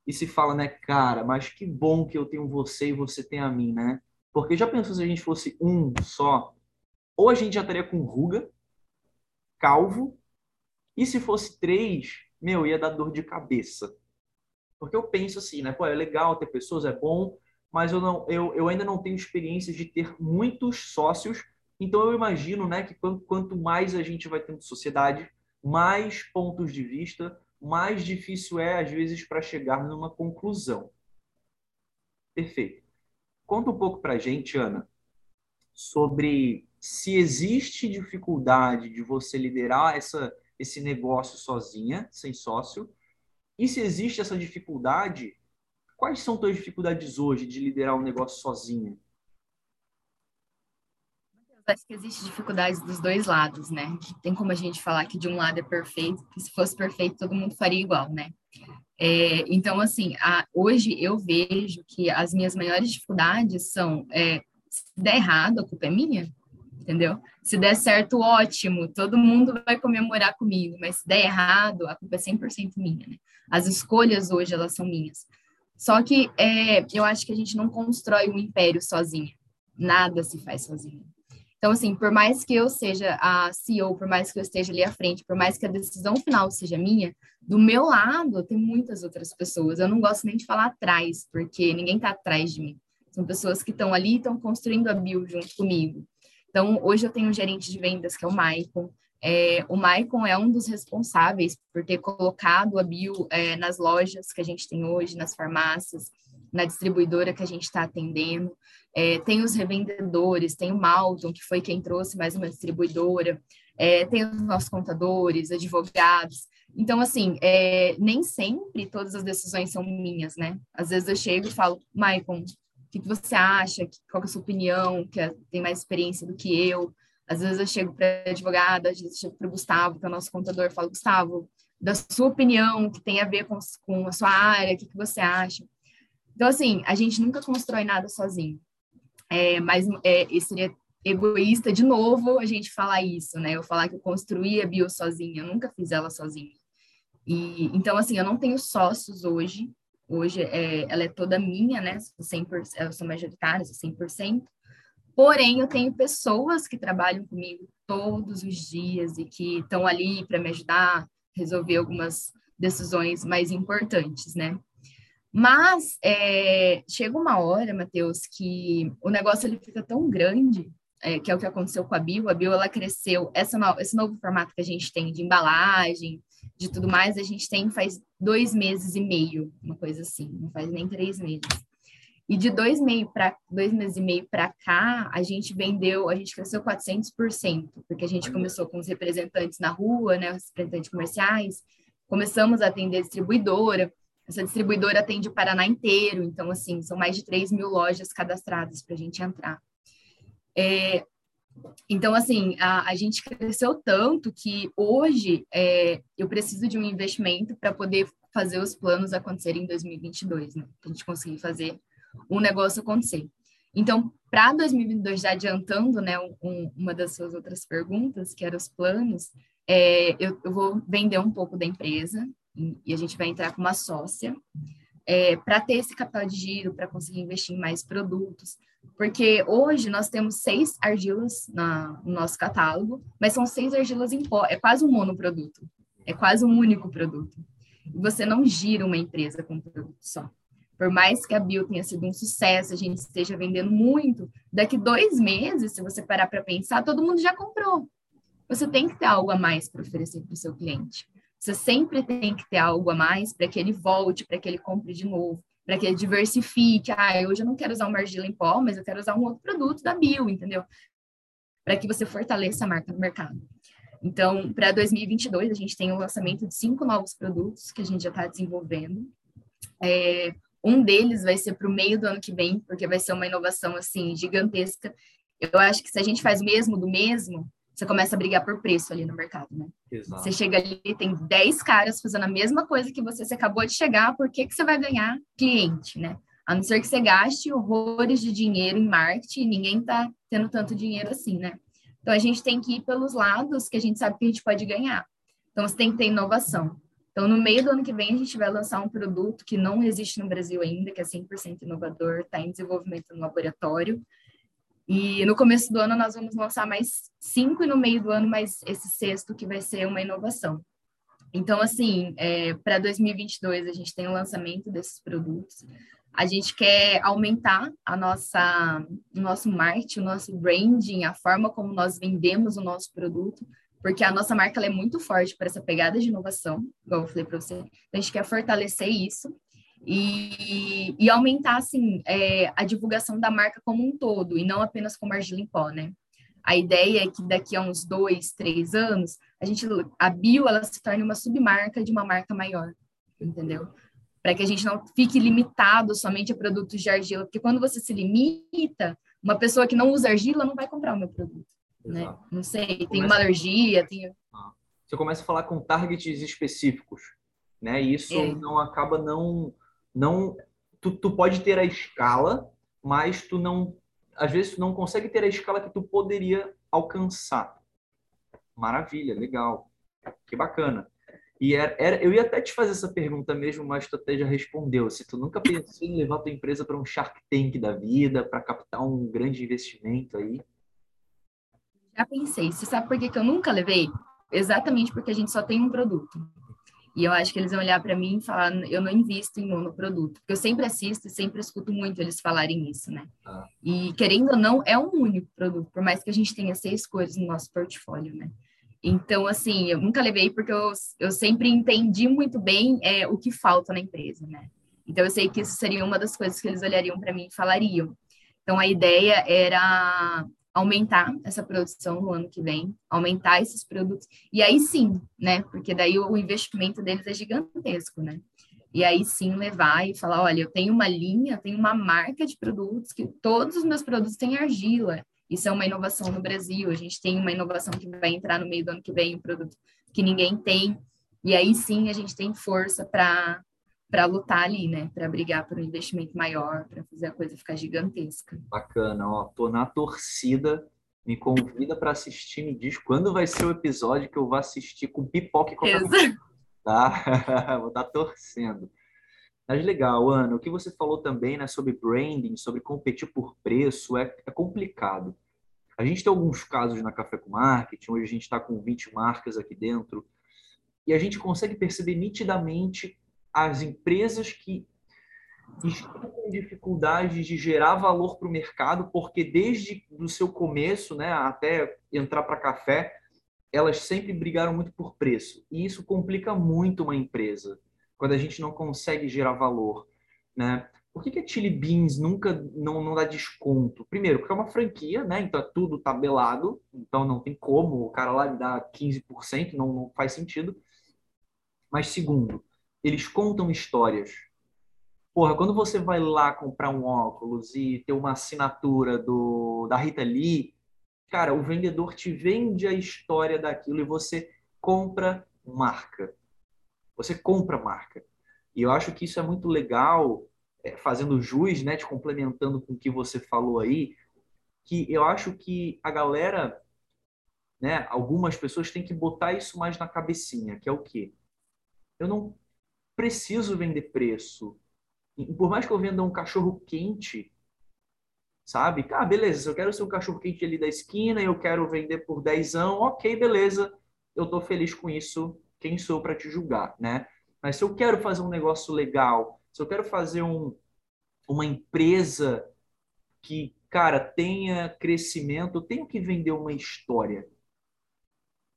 e se fala, né, cara, mas que bom que eu tenho você e você tem a mim, né? Porque já pensou se a gente fosse um só? Ou a gente já estaria com ruga, calvo, e se fosse três, meu, ia dar dor de cabeça. Porque eu penso assim, né? Pô, é legal ter pessoas, é bom, mas eu, não, eu, eu ainda não tenho experiência de ter muitos sócios então eu imagino né, que quanto mais a gente vai tendo sociedade, mais pontos de vista, mais difícil é, às vezes, para chegar numa conclusão. Perfeito. Conta um pouco para a gente, Ana, sobre se existe dificuldade de você liderar essa, esse negócio sozinha, sem sócio, e se existe essa dificuldade, quais são suas dificuldades hoje de liderar um negócio sozinha? acho que existe dificuldades dos dois lados, né? Tem como a gente falar que de um lado é perfeito, que se fosse perfeito todo mundo faria igual, né? É, então, assim, a, hoje eu vejo que as minhas maiores dificuldades são é, se der errado, a culpa é minha, entendeu? Se der certo, ótimo, todo mundo vai comemorar comigo, mas se der errado, a culpa é 100% minha, né? As escolhas hoje, elas são minhas. Só que é, eu acho que a gente não constrói um império sozinha. Nada se faz sozinho. Então, assim, por mais que eu seja a CEO, por mais que eu esteja ali à frente, por mais que a decisão final seja minha, do meu lado tem muitas outras pessoas. Eu não gosto nem de falar atrás, porque ninguém está atrás de mim. São pessoas que estão ali e estão construindo a Bio junto comigo. Então, hoje eu tenho um gerente de vendas, que é o Maicon. É, o Maicon é um dos responsáveis por ter colocado a Bio é, nas lojas que a gente tem hoje, nas farmácias, na distribuidora que a gente está atendendo. É, tem os revendedores, tem o Malton, que foi quem trouxe mais uma distribuidora, é, tem os nossos contadores, advogados. Então, assim, é, nem sempre todas as decisões são minhas, né? Às vezes eu chego e falo, Maicon, que, que você acha? Qual é a sua opinião? Que é, tem mais experiência do que eu. Às vezes eu chego para advogada, às vezes eu chego para o Gustavo, que é o nosso contador, falo, Gustavo, da sua opinião, que tem a ver com, com a sua área, o que, que você acha? Então, assim, a gente nunca constrói nada sozinho. É, mas é, seria egoísta, de novo, a gente falar isso, né? Eu falar que eu construí a bio sozinha, eu nunca fiz ela sozinha. E, então, assim, eu não tenho sócios hoje. Hoje é, ela é toda minha, né? 100%, eu sou majoritária, sou 100%. Porém, eu tenho pessoas que trabalham comigo todos os dias e que estão ali para me ajudar a resolver algumas decisões mais importantes, né? Mas é, chega uma hora, Matheus, que o negócio ele fica tão grande, é, que é o que aconteceu com a Bio. A Bio ela cresceu, essa, esse novo formato que a gente tem de embalagem, de tudo mais, a gente tem faz dois meses e meio, uma coisa assim, não faz nem três meses. E de dois, meio pra, dois meses e meio para cá, a gente vendeu, a gente cresceu 400%, porque a gente começou com os representantes na rua, né, os representantes comerciais, começamos a atender distribuidora, essa distribuidora atende o Paraná inteiro, então, assim, são mais de 3 mil lojas cadastradas para a gente entrar. É, então, assim, a, a, gente cresceu tanto que hoje é, eu preciso de um investimento para poder fazer os planos acontecerem em 2022, né? Para a gente conseguir fazer um negócio acontecer. Então, para 2022, já adiantando, né, um, uma das suas outras perguntas, que eram os planos, é, eu, eu, vou vender um pouco da empresa e a gente vai entrar com uma sócia é, para ter esse capital de giro, para conseguir investir em mais produtos. Porque hoje nós temos seis argilas na, no nosso catálogo, mas são seis argilas em pó, é quase um monoproduto, é quase um único produto. E você não gira uma empresa com um produto só. Por mais que a Bio tenha sido um sucesso, a gente esteja vendendo muito, daqui dois meses, se você parar para pensar, todo mundo já comprou. Você tem que ter algo a mais para oferecer para o seu cliente. Você sempre tem que ter algo a mais para que ele volte, para que ele compre de novo, para que diversifique. Ah, hoje eu não quero usar uma argila em pó, mas eu quero usar um outro produto da Bio, entendeu? Para que você fortaleça a marca no mercado. Então, para 2022, a gente tem o lançamento de cinco novos produtos que a gente já está desenvolvendo. É, um deles vai ser para o meio do ano que vem, porque vai ser uma inovação assim gigantesca. Eu acho que se a gente faz mesmo do mesmo, você começa a brigar por preço ali no mercado, né? Exato. Você chega ali, tem 10 caras fazendo a mesma coisa que você, você acabou de chegar, por que, que você vai ganhar cliente, né? A não ser que você gaste horrores de dinheiro em marketing, ninguém tá tendo tanto dinheiro assim, né? Então a gente tem que ir pelos lados que a gente sabe que a gente pode ganhar. Então você tem que ter inovação. Então, no meio do ano que vem, a gente vai lançar um produto que não existe no Brasil ainda, que é 100% inovador, está em desenvolvimento no laboratório. E no começo do ano, nós vamos lançar mais cinco, e no meio do ano, mais esse sexto, que vai ser uma inovação. Então, assim, é, para 2022, a gente tem o lançamento desses produtos. A gente quer aumentar a nossa, o nosso marketing, o nosso branding, a forma como nós vendemos o nosso produto, porque a nossa marca é muito forte para essa pegada de inovação, igual eu falei para você. Então, a gente quer fortalecer isso e, e aumentar, assim, é, a divulgação da marca como um todo, e não apenas como argila em pó, né? A ideia é que daqui a uns dois, três anos, a gente, a bio, ela se torne uma submarca de uma marca maior, entendeu? Para que a gente não fique limitado somente a produtos de argila, porque quando você se limita, uma pessoa que não usa argila não vai comprar o meu produto né? Não sei, tem uma alergia, tem... Ah. Você começa a falar com targets específicos, né? E isso é. não acaba não... não tu, tu pode ter a escala, mas tu não... Às vezes tu não consegue ter a escala que tu poderia alcançar. Maravilha, legal. Que bacana. E era, era, eu ia até te fazer essa pergunta mesmo, mas tu até já respondeu. Se tu nunca pensou em levar tua empresa para um Shark Tank da vida, para captar um grande investimento aí? Já pensei. Você sabe por que, que eu nunca levei? Exatamente porque a gente só tem um produto. E eu acho que eles vão olhar para mim e falar, eu não invisto em monoproduto. Porque eu sempre assisto e sempre escuto muito eles falarem isso, né? Ah. E querendo ou não, é um único produto, por mais que a gente tenha seis coisas no nosso portfólio, né? Então, assim, eu nunca levei porque eu, eu sempre entendi muito bem é, o que falta na empresa, né? Então, eu sei que isso seria uma das coisas que eles olhariam para mim e falariam. Então, a ideia era aumentar essa produção no ano que vem, aumentar esses produtos. E aí sim, né? Porque daí o investimento deles é gigantesco, né? E aí sim levar e falar, olha, eu tenho uma linha, eu tenho uma marca de produtos que todos os meus produtos têm argila. Isso é uma inovação no Brasil. A gente tem uma inovação que vai entrar no meio do ano que vem, um produto que ninguém tem. E aí sim a gente tem força para para lutar ali, né? Para brigar por um investimento maior, para fazer a coisa ficar gigantesca. Bacana, ó. Tô na torcida. Me convida para assistir, me diz quando vai ser o episódio que eu vou assistir com pipoca e coca Tá? vou estar tá torcendo. Mas legal, Ana, o que você falou também né, sobre branding, sobre competir por preço, é, é complicado. A gente tem alguns casos na Café com Marketing, hoje a gente está com 20 marcas aqui dentro, e a gente consegue perceber nitidamente as empresas que estão com dificuldade de gerar valor para o mercado, porque desde o seu começo, né, até entrar para café, elas sempre brigaram muito por preço. E isso complica muito uma empresa, quando a gente não consegue gerar valor. Né? Por que, que a Chili Beans nunca não, não dá desconto? Primeiro, porque é uma franquia, né? Então é tudo tabelado, então não tem como o cara lá me dar 15%, não, não faz sentido. Mas segundo, eles contam histórias. Porra, quando você vai lá comprar um óculos e ter uma assinatura do, da Rita Lee, cara, o vendedor te vende a história daquilo e você compra marca. Você compra marca. E eu acho que isso é muito legal, é, fazendo jus, né, te complementando com o que você falou aí, que eu acho que a galera, né, algumas pessoas têm que botar isso mais na cabecinha, que é o quê? Eu não preciso vender preço. Por mais que eu venda um cachorro quente, sabe? Ah, beleza, se eu quero ser um cachorro quente ali da esquina e eu quero vender por dezão, ok, beleza, eu tô feliz com isso, quem sou para te julgar, né? Mas se eu quero fazer um negócio legal, se eu quero fazer um, uma empresa que, cara, tenha crescimento, eu tenho que vender uma história,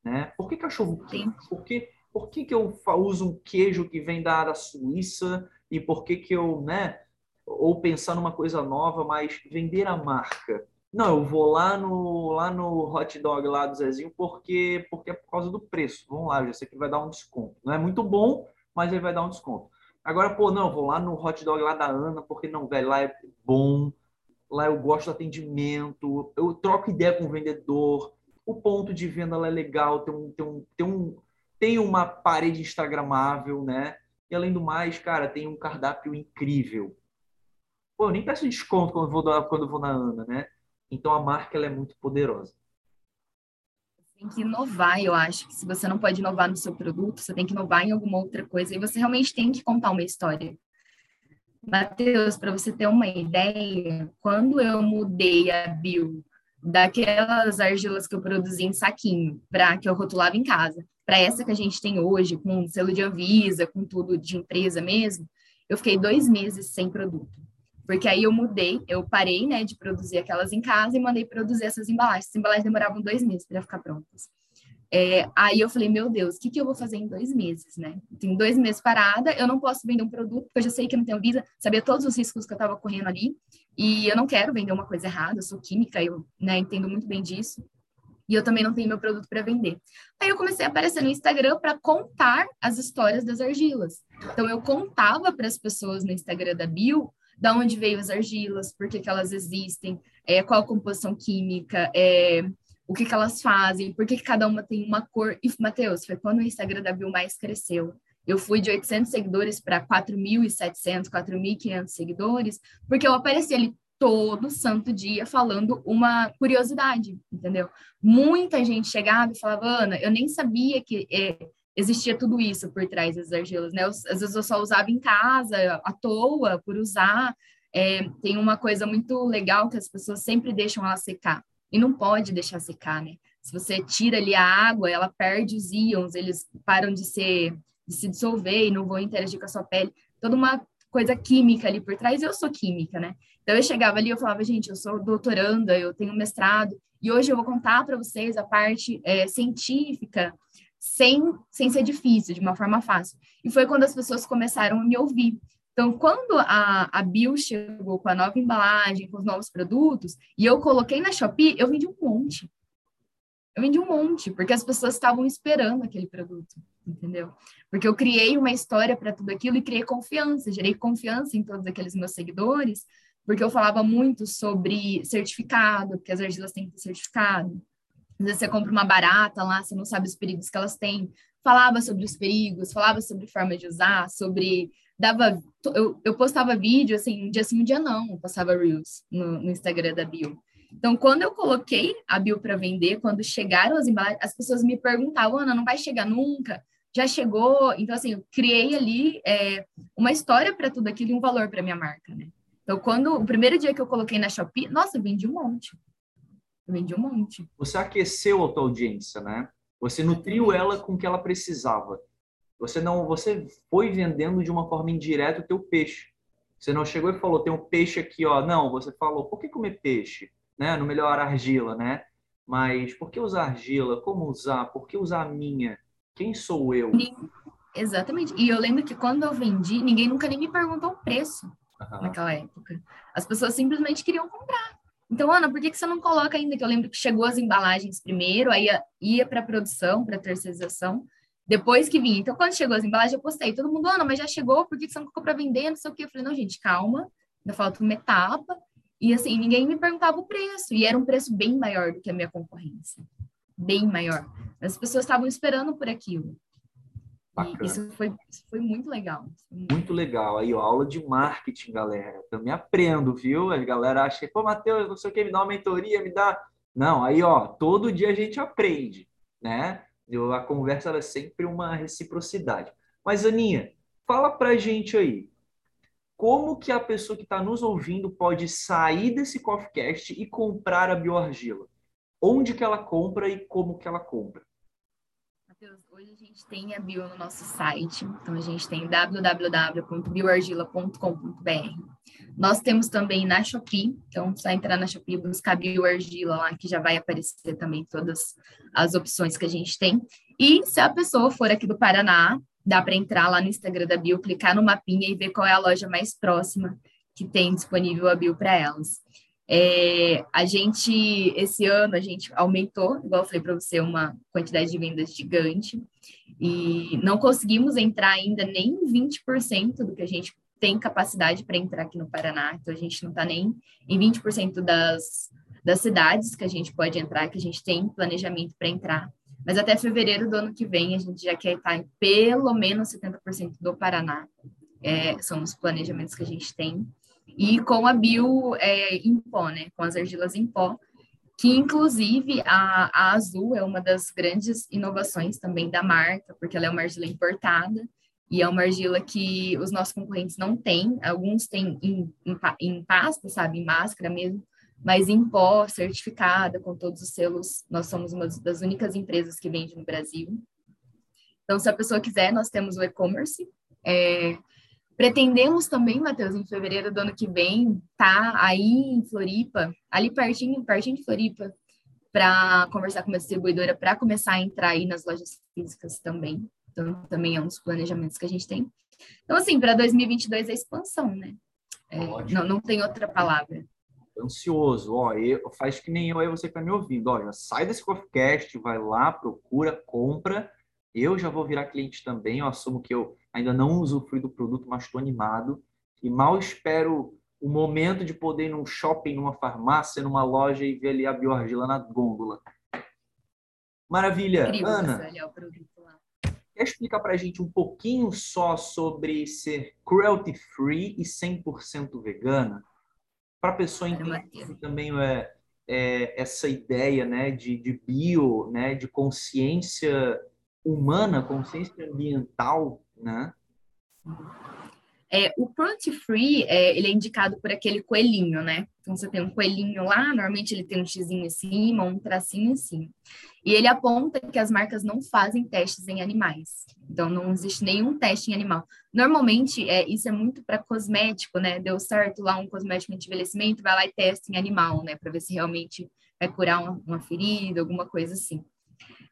né? Por que cachorro quente? Por que, por que, que eu uso um queijo que vem da, da Suíça e por que que eu, né? ou pensar numa coisa nova, mas vender a marca. Não, eu vou lá no, lá no hot dog lá do Zezinho porque, porque é por causa do preço. Vamos lá, já sei que vai dar um desconto. Não é muito bom, mas ele vai dar um desconto. Agora, pô, não, vou lá no hot dog lá da Ana porque, não, velho, lá é bom, lá eu gosto do atendimento, eu troco ideia com o vendedor, o ponto de venda lá é legal, tem, um, tem, um, tem, um, tem uma parede instagramável, né? E além do mais, cara, tem um cardápio incrível. Pô, eu nem peço desconto quando vou, quando vou na Ana, né? Então a marca ela é muito poderosa. Tem que inovar, eu acho que se você não pode inovar no seu produto, você tem que inovar em alguma outra coisa e você realmente tem que contar uma história. Matheus, para você ter uma ideia, quando eu mudei a bio daquelas argilas que eu produzi em saquinho, para que eu rotulava em casa, para essa que a gente tem hoje, com selo de Anvisa, com tudo de empresa mesmo, eu fiquei dois meses sem produto. Porque aí eu mudei, eu parei, né, de produzir aquelas em casa e mandei produzir essas embalagens. As embalagens demoravam dois meses para ficar prontas. É, aí eu falei, meu Deus, o que, que eu vou fazer em dois meses, né? Tenho dois meses parada, eu não posso vender um produto, porque eu já sei que não tenho visa, sabia todos os riscos que eu estava correndo ali, e eu não quero vender uma coisa errada, eu sou química, eu né, entendo muito bem disso, e eu também não tenho meu produto para vender. Aí eu comecei a aparecer no Instagram para contar as histórias das argilas. Então eu contava para as pessoas no Instagram da Bio da onde veio as argilas, por que, que elas existem, é, qual a composição química, é, o que, que elas fazem, por que, que cada uma tem uma cor. E, Matheus, foi quando o Instagram da Bill mais cresceu. Eu fui de 800 seguidores para 4.700, 4.500 seguidores, porque eu apareci ali todo santo dia falando uma curiosidade, entendeu? Muita gente chegava e falava, Ana, eu nem sabia que é, existia tudo isso por trás das argilas, né? Eu, às vezes eu só usava em casa, à toa, por usar. É, tem uma coisa muito legal que as pessoas sempre deixam ela secar. E não pode deixar secar, né? Se você tira ali a água, ela perde os íons, eles param de, ser, de se dissolver e não vão interagir com a sua pele. Toda uma coisa química ali por trás. Eu sou química, né? Então eu chegava ali, eu falava, gente, eu sou doutoranda, eu tenho mestrado, e hoje eu vou contar para vocês a parte é, científica sem, sem ser difícil, de uma forma fácil. E foi quando as pessoas começaram a me ouvir. Então, quando a, a Bill chegou com a nova embalagem, com os novos produtos, e eu coloquei na Shopee, eu vendi um monte. Eu vendi um monte, porque as pessoas estavam esperando aquele produto, entendeu? Porque eu criei uma história para tudo aquilo e criei confiança, gerei confiança em todos aqueles meus seguidores, porque eu falava muito sobre certificado, porque as argilas têm que ter certificado, às vezes você compra uma barata lá, você não sabe os perigos que elas têm. Falava sobre os perigos, falava sobre forma de usar, sobre. Dava. Eu, eu postava vídeo, assim, um dia sim, um dia não, eu Reels no, no Instagram da Bio. Então, quando eu coloquei a Bio para vender, quando chegaram as embalagens, as pessoas me perguntavam, Ana, não vai chegar nunca? Já chegou? Então, assim, eu criei ali é, uma história para tudo aquilo e um valor para minha marca, né? Então, quando o primeiro dia que eu coloquei na Shopee, nossa, eu vendi um monte. Eu vendi um monte. Você aqueceu a tua audiência, né? Você nutriu ela com o que ela precisava. Você não, você foi vendendo de uma forma indireta o teu peixe. Você não chegou e falou, tem um peixe aqui, ó. Não, você falou, por que comer peixe? Né? No melhor argila, né? mas por que usar argila? Como usar? Por que usar a minha? Quem sou eu? Exatamente. E eu lembro que quando eu vendi, ninguém nunca nem me perguntou o preço uhum. naquela época. As pessoas simplesmente queriam comprar. Então, Ana, por que, que você não coloca ainda? Que eu lembro que chegou as embalagens primeiro, aí ia, ia para produção, para terceirização, depois que vinha. Então, quando chegou as embalagens, eu postei. Todo mundo, Ana, mas já chegou, por que, você não colocou para vender? Não sei o quê. Eu falei, não, gente, calma, ainda falta uma etapa. E assim, ninguém me perguntava o preço, e era um preço bem maior do que a minha concorrência. Bem maior. As pessoas estavam esperando por aquilo. Isso foi, isso foi muito legal. Muito legal. Aí, ó, aula de marketing, galera. Também aprendo, viu? A galera acha que, pô, Matheus, não sei o que, me dá uma mentoria, me dá. Não, aí, ó, todo dia a gente aprende, né? A conversa é sempre uma reciprocidade. Mas, Aninha, fala pra gente aí. Como que a pessoa que está nos ouvindo pode sair desse CoffeeCast e comprar a bioargila? Onde que ela compra e como que ela compra? Matheus, hoje a gente tem a bio no nosso site, então a gente tem www.bioargila.com.br. Nós temos também na Shopee, então só entrar na Shopee e buscar bioargila lá, que já vai aparecer também todas as opções que a gente tem. E se a pessoa for aqui do Paraná, dá para entrar lá no Instagram da Bio, clicar no mapinha e ver qual é a loja mais próxima que tem disponível a Bio para elas. É, a gente, esse ano, a gente aumentou, igual eu falei para você, uma quantidade de vendas gigante e não conseguimos entrar ainda nem 20% do que a gente tem capacidade para entrar aqui no Paraná. Então, a gente não está nem em 20% das, das cidades que a gente pode entrar, que a gente tem planejamento para entrar. Mas até fevereiro do ano que vem, a gente já quer estar em pelo menos 70% do Paraná. É, são os planejamentos que a gente tem e com a bio é, em pó, né? Com as argilas em pó, que inclusive a, a Azul é uma das grandes inovações também da marca, porque ela é uma argila importada e é uma argila que os nossos concorrentes não têm. Alguns têm em, em, em pasta, sabe, em máscara mesmo, mas em pó, certificada, com todos os selos. Nós somos uma das únicas empresas que vende no Brasil. Então, se a pessoa quiser, nós temos o e-commerce. É, Pretendemos também, Matheus, em fevereiro do ano que vem, tá aí em Floripa, ali pertinho, pertinho de Floripa, para conversar com uma distribuidora para começar a entrar aí nas lojas físicas também. Então, também é um dos planejamentos que a gente tem. Então, assim, para 2022 é expansão, né? É, não, não tem outra palavra. Ansioso, ó, eu, faz que nem eu aí, você que tá me ouvindo, ó, já sai desse podcast, vai lá, procura, compra. Eu já vou virar cliente também, eu assumo que eu ainda não usufrui do produto, mas estou animado e mal espero o momento de poder ir num shopping, numa farmácia, numa loja e ver ali a bioargila na gôndola. Maravilha. Incrível Ana, quer explicar para a gente um pouquinho só sobre ser cruelty free e 100% vegana? Para a pessoa entender também é, é, essa ideia né, de, de bio, né, de consciência humana, consciência ambiental né? É, o Cruelty Free, é, ele é indicado por aquele coelhinho, né? Então, você tem um coelhinho lá, normalmente ele tem um xizinho em cima, um tracinho em cima. E ele aponta que as marcas não fazem testes em animais. Então, não existe nenhum teste em animal. Normalmente, é, isso é muito para cosmético, né? Deu certo lá um cosmético de envelhecimento, vai lá e testa em animal, né? Para ver se realmente vai curar uma, uma ferida, alguma coisa assim.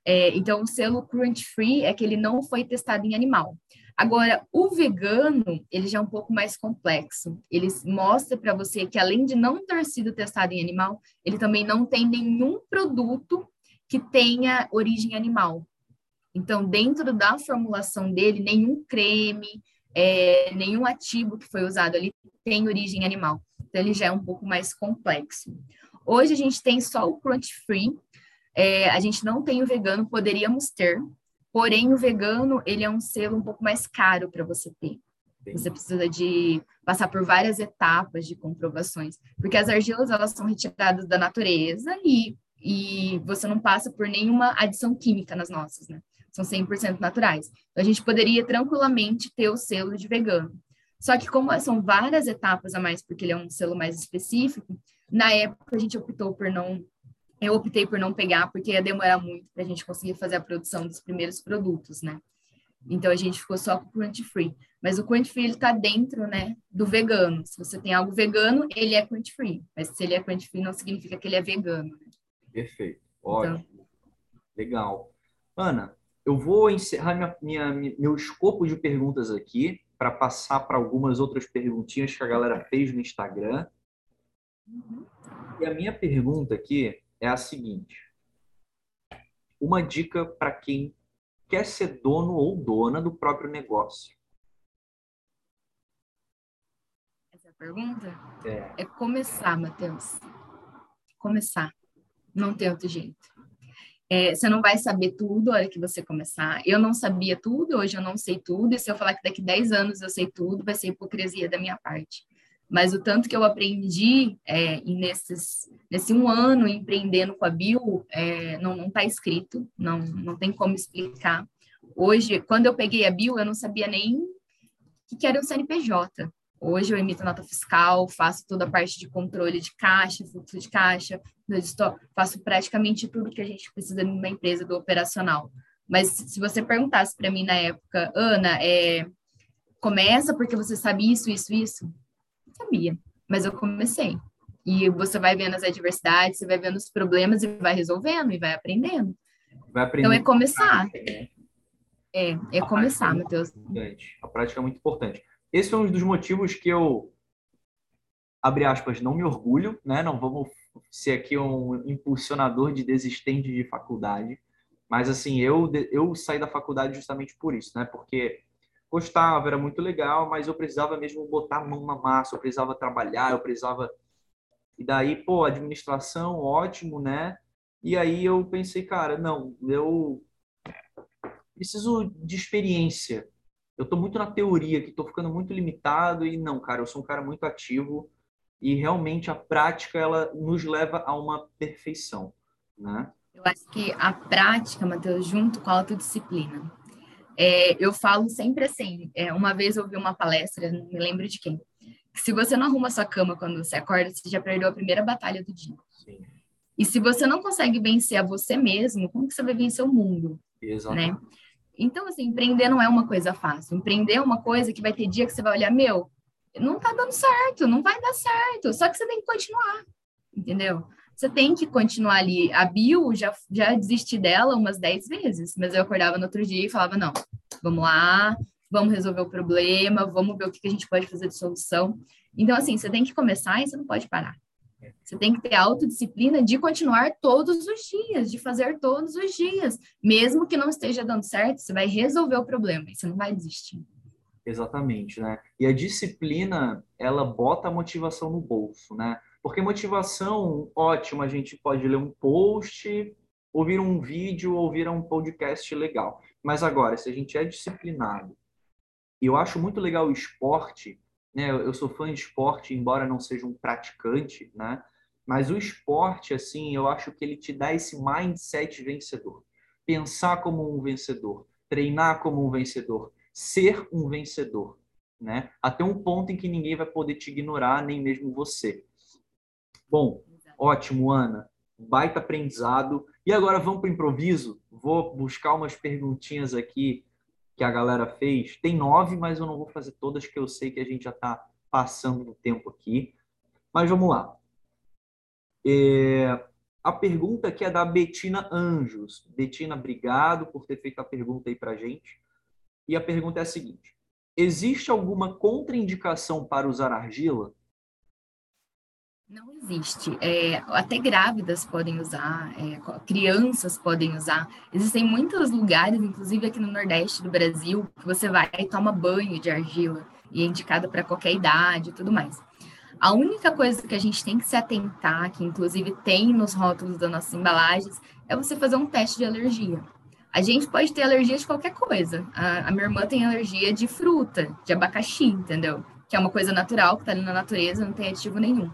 É, então, o selo cruelty free é que ele não foi testado em animal. Agora, o vegano, ele já é um pouco mais complexo. Ele mostra para você que, além de não ter sido testado em animal, ele também não tem nenhum produto que tenha origem animal. Então, dentro da formulação dele, nenhum creme, é, nenhum ativo que foi usado ali tem origem animal. Então, ele já é um pouco mais complexo. Hoje, a gente tem só o cruelty free, é, a gente não tem o vegano, poderíamos ter, porém o vegano ele é um selo um pouco mais caro para você ter. Você precisa de passar por várias etapas de comprovações, porque as argilas elas são retiradas da natureza e, e você não passa por nenhuma adição química nas nossas, né? São 100% naturais. Então, a gente poderia tranquilamente ter o selo de vegano. Só que como são várias etapas a mais, porque ele é um selo mais específico, na época a gente optou por não eu optei por não pegar porque ia demorar muito para a gente conseguir fazer a produção dos primeiros produtos, né? Então a gente ficou só com o cruelty free. Mas o cruelty free está dentro, né, do vegano. Se você tem algo vegano, ele é cruelty free. Mas se ele é cruelty free, não significa que ele é vegano. Né? Perfeito. Ótimo. Então... Legal. Ana, eu vou encerrar minha, minha, meu escopo de perguntas aqui para passar para algumas outras perguntinhas que a galera fez no Instagram. Uhum. E a minha pergunta aqui é a seguinte: uma dica para quem quer ser dono ou dona do próprio negócio. Essa pergunta é, é começar, Matheus. Começar. Não tem outro jeito. É, você não vai saber tudo a hora que você começar. Eu não sabia tudo, hoje eu não sei tudo, e se eu falar que daqui 10 anos eu sei tudo, vai ser hipocrisia da minha parte. Mas o tanto que eu aprendi é, nesses, nesse um ano empreendendo com a Bill, é, não está escrito, não, não tem como explicar. Hoje, quando eu peguei a Bill, eu não sabia nem o que era um CNPJ. Hoje eu emito nota fiscal, faço toda a parte de controle de caixa, fluxo de caixa, faço praticamente tudo que a gente precisa numa empresa do operacional. Mas se você perguntasse para mim na época, Ana, é, começa porque você sabe isso, isso, isso, sabia, mas eu comecei. E você vai vendo as adversidades, você vai vendo os problemas e vai resolvendo e vai aprendendo. Vai aprendendo. Então é começar. É, é a começar, é Matheus. A prática é muito importante. Esse foi um dos motivos que eu, abre aspas, não me orgulho, né? Não vamos ser aqui um impulsionador de desistente de faculdade. Mas, assim, eu, eu saí da faculdade justamente por isso, né? Porque gostava, era muito legal, mas eu precisava mesmo botar a mão na massa, eu precisava trabalhar, eu precisava. E daí, pô, administração, ótimo, né? E aí eu pensei, cara, não, eu preciso de experiência. Eu tô muito na teoria, que tô ficando muito limitado e não, cara, eu sou um cara muito ativo e realmente a prática ela nos leva a uma perfeição, né? Eu acho que a prática, Matheus, junto com a autodisciplina. É, eu falo sempre assim, é, uma vez eu ouvi uma palestra, não me lembro de quem, que se você não arruma sua cama quando você acorda, você já perdeu a primeira batalha do dia. Sim. E se você não consegue vencer a você mesmo, como que você vai vencer o mundo? Exatamente. Né? Então, assim, empreender não é uma coisa fácil. Empreender é uma coisa que vai ter dia que você vai olhar, meu, não tá dando certo, não vai dar certo. Só que você tem que continuar, entendeu? Você tem que continuar ali. A Bio, já, já desisti dela umas 10 vezes, mas eu acordava no outro dia e falava, não, vamos lá, vamos resolver o problema, vamos ver o que a gente pode fazer de solução. Então, assim, você tem que começar e você não pode parar. Você tem que ter autodisciplina de continuar todos os dias, de fazer todos os dias. Mesmo que não esteja dando certo, você vai resolver o problema e você não vai desistir. Exatamente, né? E a disciplina, ela bota a motivação no bolso, né? Porque motivação, ótimo, a gente pode ler um post, ouvir um vídeo, ouvir um podcast legal. Mas agora, se a gente é disciplinado, e eu acho muito legal o esporte, né? Eu sou fã de esporte, embora não seja um praticante, né? Mas o esporte, assim, eu acho que ele te dá esse mindset vencedor. Pensar como um vencedor, treinar como um vencedor, ser um vencedor, né? Até um ponto em que ninguém vai poder te ignorar, nem mesmo você. Bom, ótimo, Ana. Baita aprendizado. E agora vamos para o improviso. Vou buscar umas perguntinhas aqui que a galera fez. Tem nove, mas eu não vou fazer todas, que eu sei que a gente já está passando do tempo aqui. Mas vamos lá. É... A pergunta aqui é da Betina Anjos. Betina, obrigado por ter feito a pergunta aí para gente. E a pergunta é a seguinte: existe alguma contraindicação para usar argila? Não existe. É, até grávidas podem usar, é, crianças podem usar. Existem muitos lugares, inclusive aqui no Nordeste do Brasil, que você vai e toma banho de argila e é indicada para qualquer idade e tudo mais. A única coisa que a gente tem que se atentar, que inclusive tem nos rótulos das nossas embalagens, é você fazer um teste de alergia. A gente pode ter alergia de qualquer coisa. A, a minha irmã tem alergia de fruta, de abacaxi, entendeu? Que é uma coisa natural, que está ali na natureza, não tem aditivo nenhum.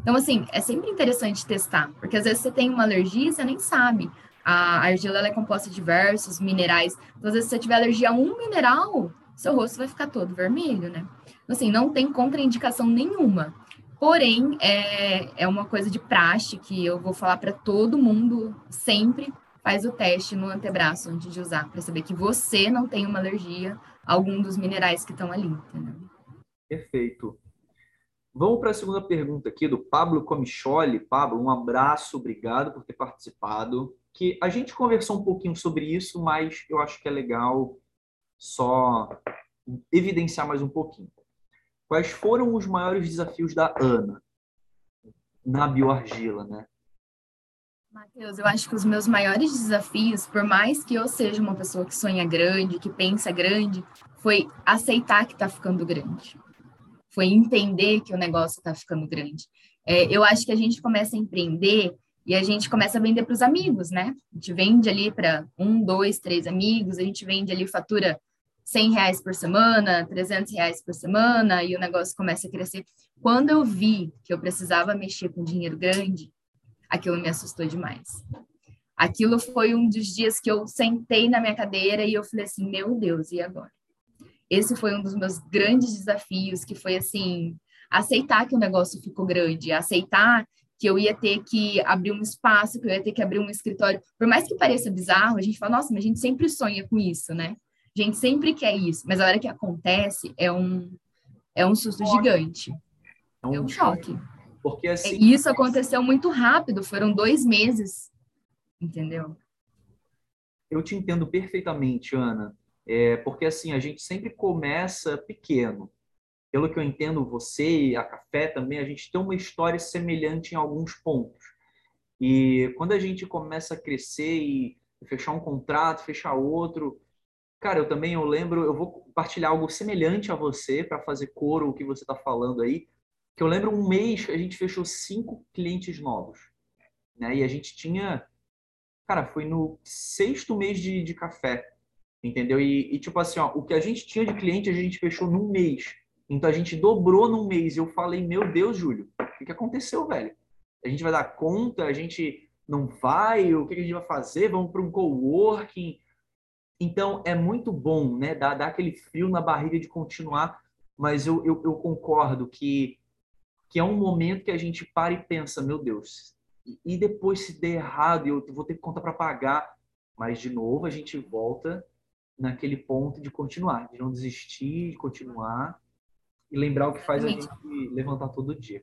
Então, assim, é sempre interessante testar, porque às vezes você tem uma alergia e você nem sabe. A argila é composta de diversos minerais. Então, às vezes, se você tiver alergia a um mineral, seu rosto vai ficar todo vermelho, né? Então, assim, não tem contraindicação nenhuma. Porém, é, é uma coisa de praxe que eu vou falar para todo mundo sempre. Faz o teste no antebraço antes de usar, para saber que você não tem uma alergia a algum dos minerais que estão ali, entendeu? Perfeito. Vamos para a segunda pergunta aqui do Pablo Comicholi. Pablo, um abraço, obrigado por ter participado. Que a gente conversou um pouquinho sobre isso, mas eu acho que é legal só evidenciar mais um pouquinho. Quais foram os maiores desafios da Ana na bioargila, né? Matheus, eu acho que os meus maiores desafios, por mais que eu seja uma pessoa que sonha grande, que pensa grande, foi aceitar que está ficando grande. Foi entender que o negócio está ficando grande. É, eu acho que a gente começa a empreender e a gente começa a vender para os amigos, né? A gente vende ali para um, dois, três amigos, a gente vende ali fatura 100 reais por semana, 300 reais por semana, e o negócio começa a crescer. Quando eu vi que eu precisava mexer com dinheiro grande, aquilo me assustou demais. Aquilo foi um dos dias que eu sentei na minha cadeira e eu falei assim, meu Deus, e agora? Esse foi um dos meus grandes desafios, que foi assim, aceitar que o negócio ficou grande, aceitar que eu ia ter que abrir um espaço, que eu ia ter que abrir um escritório. Por mais que pareça bizarro, a gente fala, nossa, mas a gente sempre sonha com isso, né? A gente sempre quer isso, mas a hora que acontece é um, é um susto gigante. É um, é um choque. Porque assim. E isso aconteceu muito rápido, foram dois meses, entendeu? Eu te entendo perfeitamente, Ana. É, porque assim, a gente sempre começa pequeno. Pelo que eu entendo, você e a Café também, a gente tem uma história semelhante em alguns pontos. E quando a gente começa a crescer e fechar um contrato, fechar outro, cara, eu também eu lembro, eu vou compartilhar algo semelhante a você para fazer coro o que você está falando aí que eu lembro um mês a gente fechou cinco clientes novos, né? E a gente tinha, cara, foi no sexto mês de, de café, entendeu? E, e, tipo assim, ó, o que a gente tinha de cliente a gente fechou num mês. Então a gente dobrou num mês. E eu falei, meu Deus, Júlio, o que, que aconteceu, velho? A gente vai dar conta? A gente não vai? O que, que a gente vai fazer? Vamos para um coworking? Então é muito bom, né? Dar, dar aquele frio na barriga de continuar. Mas eu, eu, eu concordo que que é um momento que a gente para e pensa, meu Deus, e depois se der errado, eu vou ter conta para pagar, mas de novo a gente volta naquele ponto de continuar, de não desistir, de continuar e lembrar o que faz a gente levantar todo dia.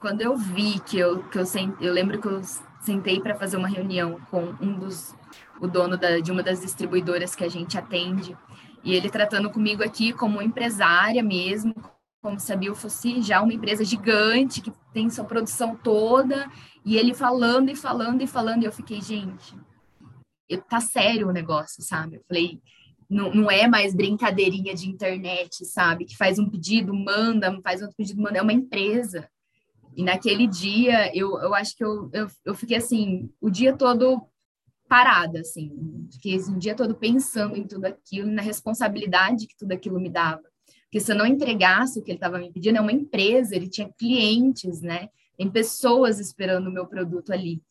Quando eu vi que eu que eu sent, eu lembro que eu sentei para fazer uma reunião com um dos o dono da, de uma das distribuidoras que a gente atende e ele tratando comigo aqui como empresária mesmo, como se a Bio fosse já uma empresa gigante, que tem sua produção toda, e ele falando e falando e falando, e eu fiquei, gente, tá sério o negócio, sabe? Eu falei, não, não é mais brincadeirinha de internet, sabe? Que faz um pedido, manda, faz outro pedido, manda, é uma empresa. E naquele dia, eu, eu acho que eu, eu, eu fiquei assim, o dia todo parada, assim, fiquei assim, o dia todo pensando em tudo aquilo, na responsabilidade que tudo aquilo me dava. Porque se eu não entregasse o que ele estava me pedindo, é uma empresa, ele tinha clientes, né? Tem pessoas esperando o meu produto ali.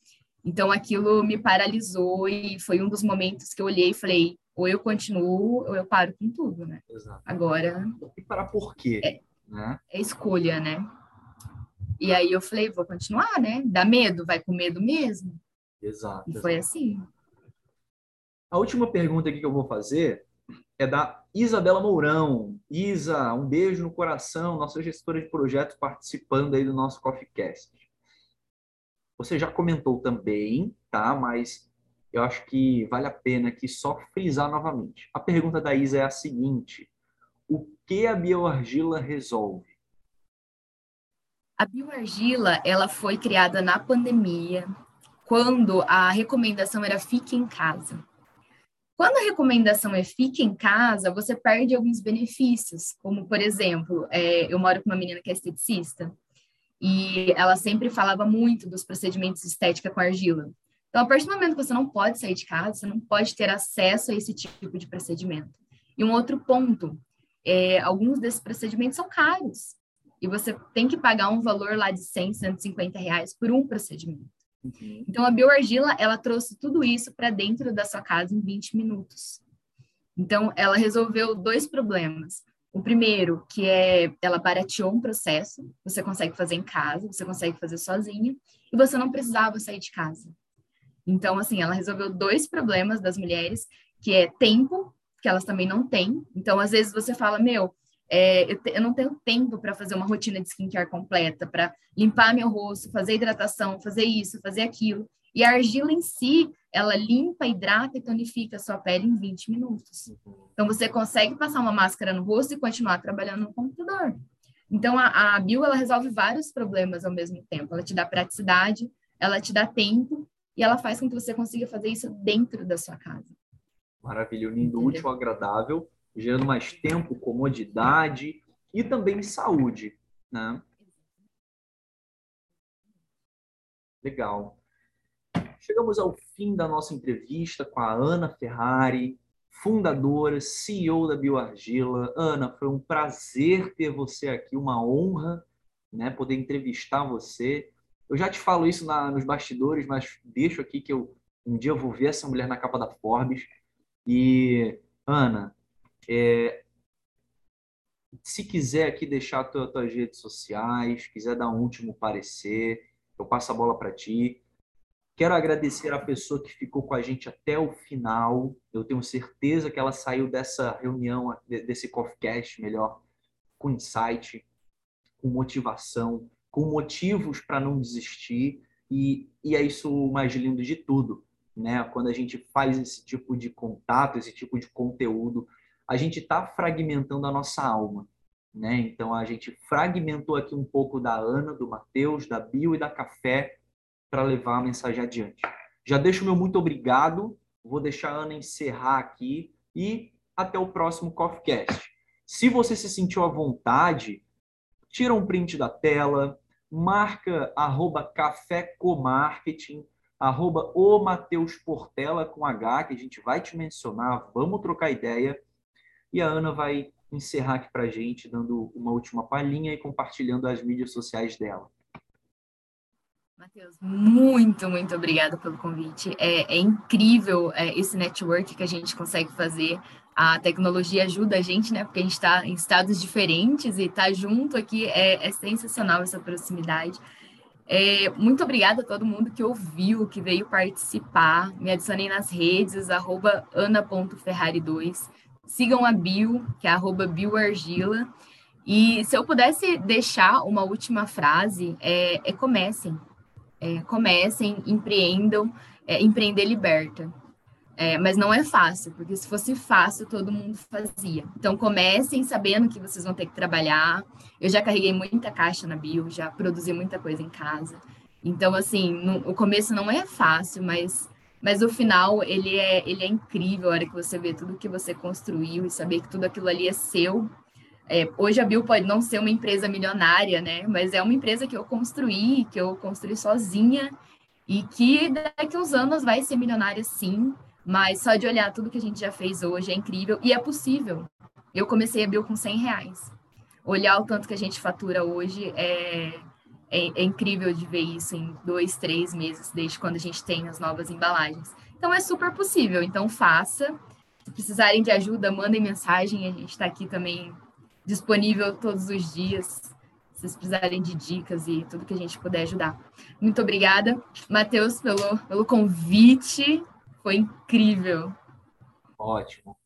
Então aquilo me paralisou e foi um dos momentos que eu olhei e falei, ou eu continuo ou eu paro com tudo, né? Exato. Agora. E parar por quê? É, né? é escolha, né? E aí eu falei, vou continuar, né? Dá medo, vai com medo mesmo. Exato. E foi assim. A última pergunta aqui que eu vou fazer é da Isabela Mourão. Isa, um beijo no coração, nossa gestora de projetos participando aí do nosso CoffeeCast. Você já comentou também, tá? Mas eu acho que vale a pena aqui só frisar novamente. A pergunta da Isa é a seguinte: o que a bioargila resolve? A bioargila, ela foi criada na pandemia, quando a recomendação era fique em casa. Quando a recomendação é fique em casa, você perde alguns benefícios, como, por exemplo, é, eu moro com uma menina que é esteticista, e ela sempre falava muito dos procedimentos de estética com argila. Então, a partir do momento que você não pode sair de casa, você não pode ter acesso a esse tipo de procedimento. E um outro ponto, é, alguns desses procedimentos são caros, e você tem que pagar um valor lá de 100, 150 reais por um procedimento. Uhum. Então, a bioargila, ela trouxe tudo isso para dentro da sua casa em 20 minutos. Então, ela resolveu dois problemas. O primeiro, que é ela barateou um processo, você consegue fazer em casa, você consegue fazer sozinha, e você não precisava sair de casa. Então, assim, ela resolveu dois problemas das mulheres, que é tempo, que elas também não têm. Então, às vezes você fala, meu, é, eu, te, eu, não tenho tempo para fazer uma rotina de skincare completa, para limpar meu rosto, fazer hidratação, fazer isso, fazer aquilo. E a argila em si, ela limpa, hidrata e tonifica a sua pele em 20 minutos. Então, você consegue passar uma máscara no rosto e continuar trabalhando no computador. Então, a, a Bio, ela resolve vários problemas ao mesmo tempo. Ela te dá praticidade, ela te dá tempo e ela faz com que você consiga fazer isso dentro da sua casa. Maravilha, unindo útil ao agradável gerando mais tempo, comodidade e também saúde, né? Legal. Chegamos ao fim da nossa entrevista com a Ana Ferrari, fundadora, CEO da Bioargila. Ana, foi um prazer ter você aqui, uma honra, né, poder entrevistar você. Eu já te falo isso na, nos bastidores, mas deixo aqui que eu um dia eu vou ver essa mulher na capa da Forbes. E Ana, é, se quiser aqui deixar tuas, redes sociais, quiser dar um último parecer, eu passo a bola para ti. Quero agradecer a pessoa que ficou com a gente até o final. Eu tenho certeza que ela saiu dessa reunião, desse CoffeeCast, melhor, com insight, com motivação, com motivos para não desistir. E, e é isso o mais lindo de tudo, né? Quando a gente faz esse tipo de contato, esse tipo de conteúdo, a gente está fragmentando a nossa alma. Né? Então, a gente fragmentou aqui um pouco da Ana, do Matheus, da Bio e da Café para levar a mensagem adiante. Já deixo meu muito obrigado. Vou deixar a Ana encerrar aqui e até o próximo CoffeeCast. Se você se sentiu à vontade, tira um print da tela, marca arroba cafécomarketing, arroba o Mateus Portela com H, que a gente vai te mencionar, vamos trocar ideia. E a Ana vai encerrar aqui para gente, dando uma última palhinha e compartilhando as mídias sociais dela. Matheus, muito, muito obrigada pelo convite. É, é incrível é, esse network que a gente consegue fazer. A tecnologia ajuda a gente, né? Porque a gente está em estados diferentes e estar tá junto aqui é, é, sensacional essa proximidade. É, muito obrigada a todo mundo que ouviu, que veio participar. Me adicionei nas redes, ana.ferrari2. Sigam a Bio, que é arroba bioargila. E se eu pudesse deixar uma última frase, é, é comecem. É, comecem, empreendam, é, empreender liberta. É, mas não é fácil, porque se fosse fácil, todo mundo fazia. Então, comecem sabendo que vocês vão ter que trabalhar. Eu já carreguei muita caixa na bio, já produzi muita coisa em casa. Então, assim, no, o começo não é fácil, mas mas o final, ele é, ele é incrível, a hora que você vê tudo que você construiu e saber que tudo aquilo ali é seu. É, hoje a Bill pode não ser uma empresa milionária, né? Mas é uma empresa que eu construí, que eu construí sozinha e que daqui a uns anos vai ser milionária sim. Mas só de olhar tudo que a gente já fez hoje é incrível e é possível. Eu comecei a Bill com 100 reais. Olhar o tanto que a gente fatura hoje é, é, é, incrível de ver isso em dois, três meses, desde quando a gente tem as novas embalagens. Então é super possível. Então faça. Se precisarem de ajuda, mandem mensagem. A gente está aqui também disponível todos os dias. Se vocês precisarem de dicas e tudo que a gente puder ajudar. Muito obrigada, Matheus, pelo, pelo convite. Foi incrível. Ótimo.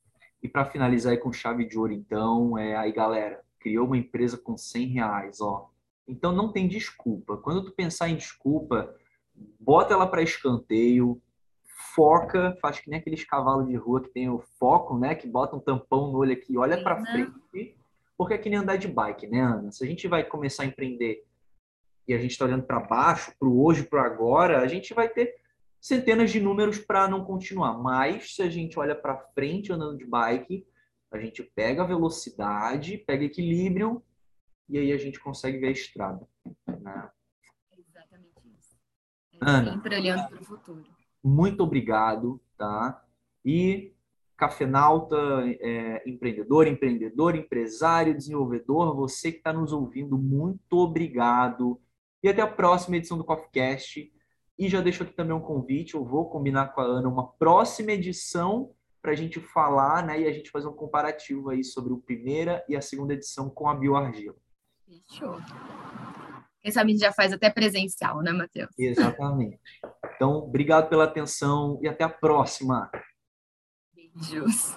E para finalizar aí com chave de ouro, então, é aí, galera, criou uma empresa com 100 reais, ó então não tem desculpa. Quando tu pensar em desculpa, bota ela para escanteio, foca, faz que nem aqueles cavalos de rua que tem o foco, né? Que bota um tampão no olho aqui, olha para frente, porque é que nem andar de bike, né, Ana? Se a gente vai começar a empreender e a gente está olhando para baixo, para o hoje, para o agora, a gente vai ter centenas de números para não continuar. Mas se a gente olha para frente andando de bike, a gente pega a velocidade, pega equilíbrio e aí a gente consegue ver a estrada. Né? Exatamente isso. É Ana, sempre olhando para o futuro. Muito obrigado, tá? E Cafenauta, é, empreendedor, empreendedor, empresário, desenvolvedor, você que está nos ouvindo, muito obrigado. E até a próxima edição do CoffeeCast. E já deixo aqui também um convite, eu vou combinar com a Ana uma próxima edição para a gente falar né, e a gente fazer um comparativo aí sobre a primeira e a segunda edição com a bioargila. Quem sabe a gente já faz até presencial, né, Matheus? Exatamente. Então, obrigado pela atenção e até a próxima. juice.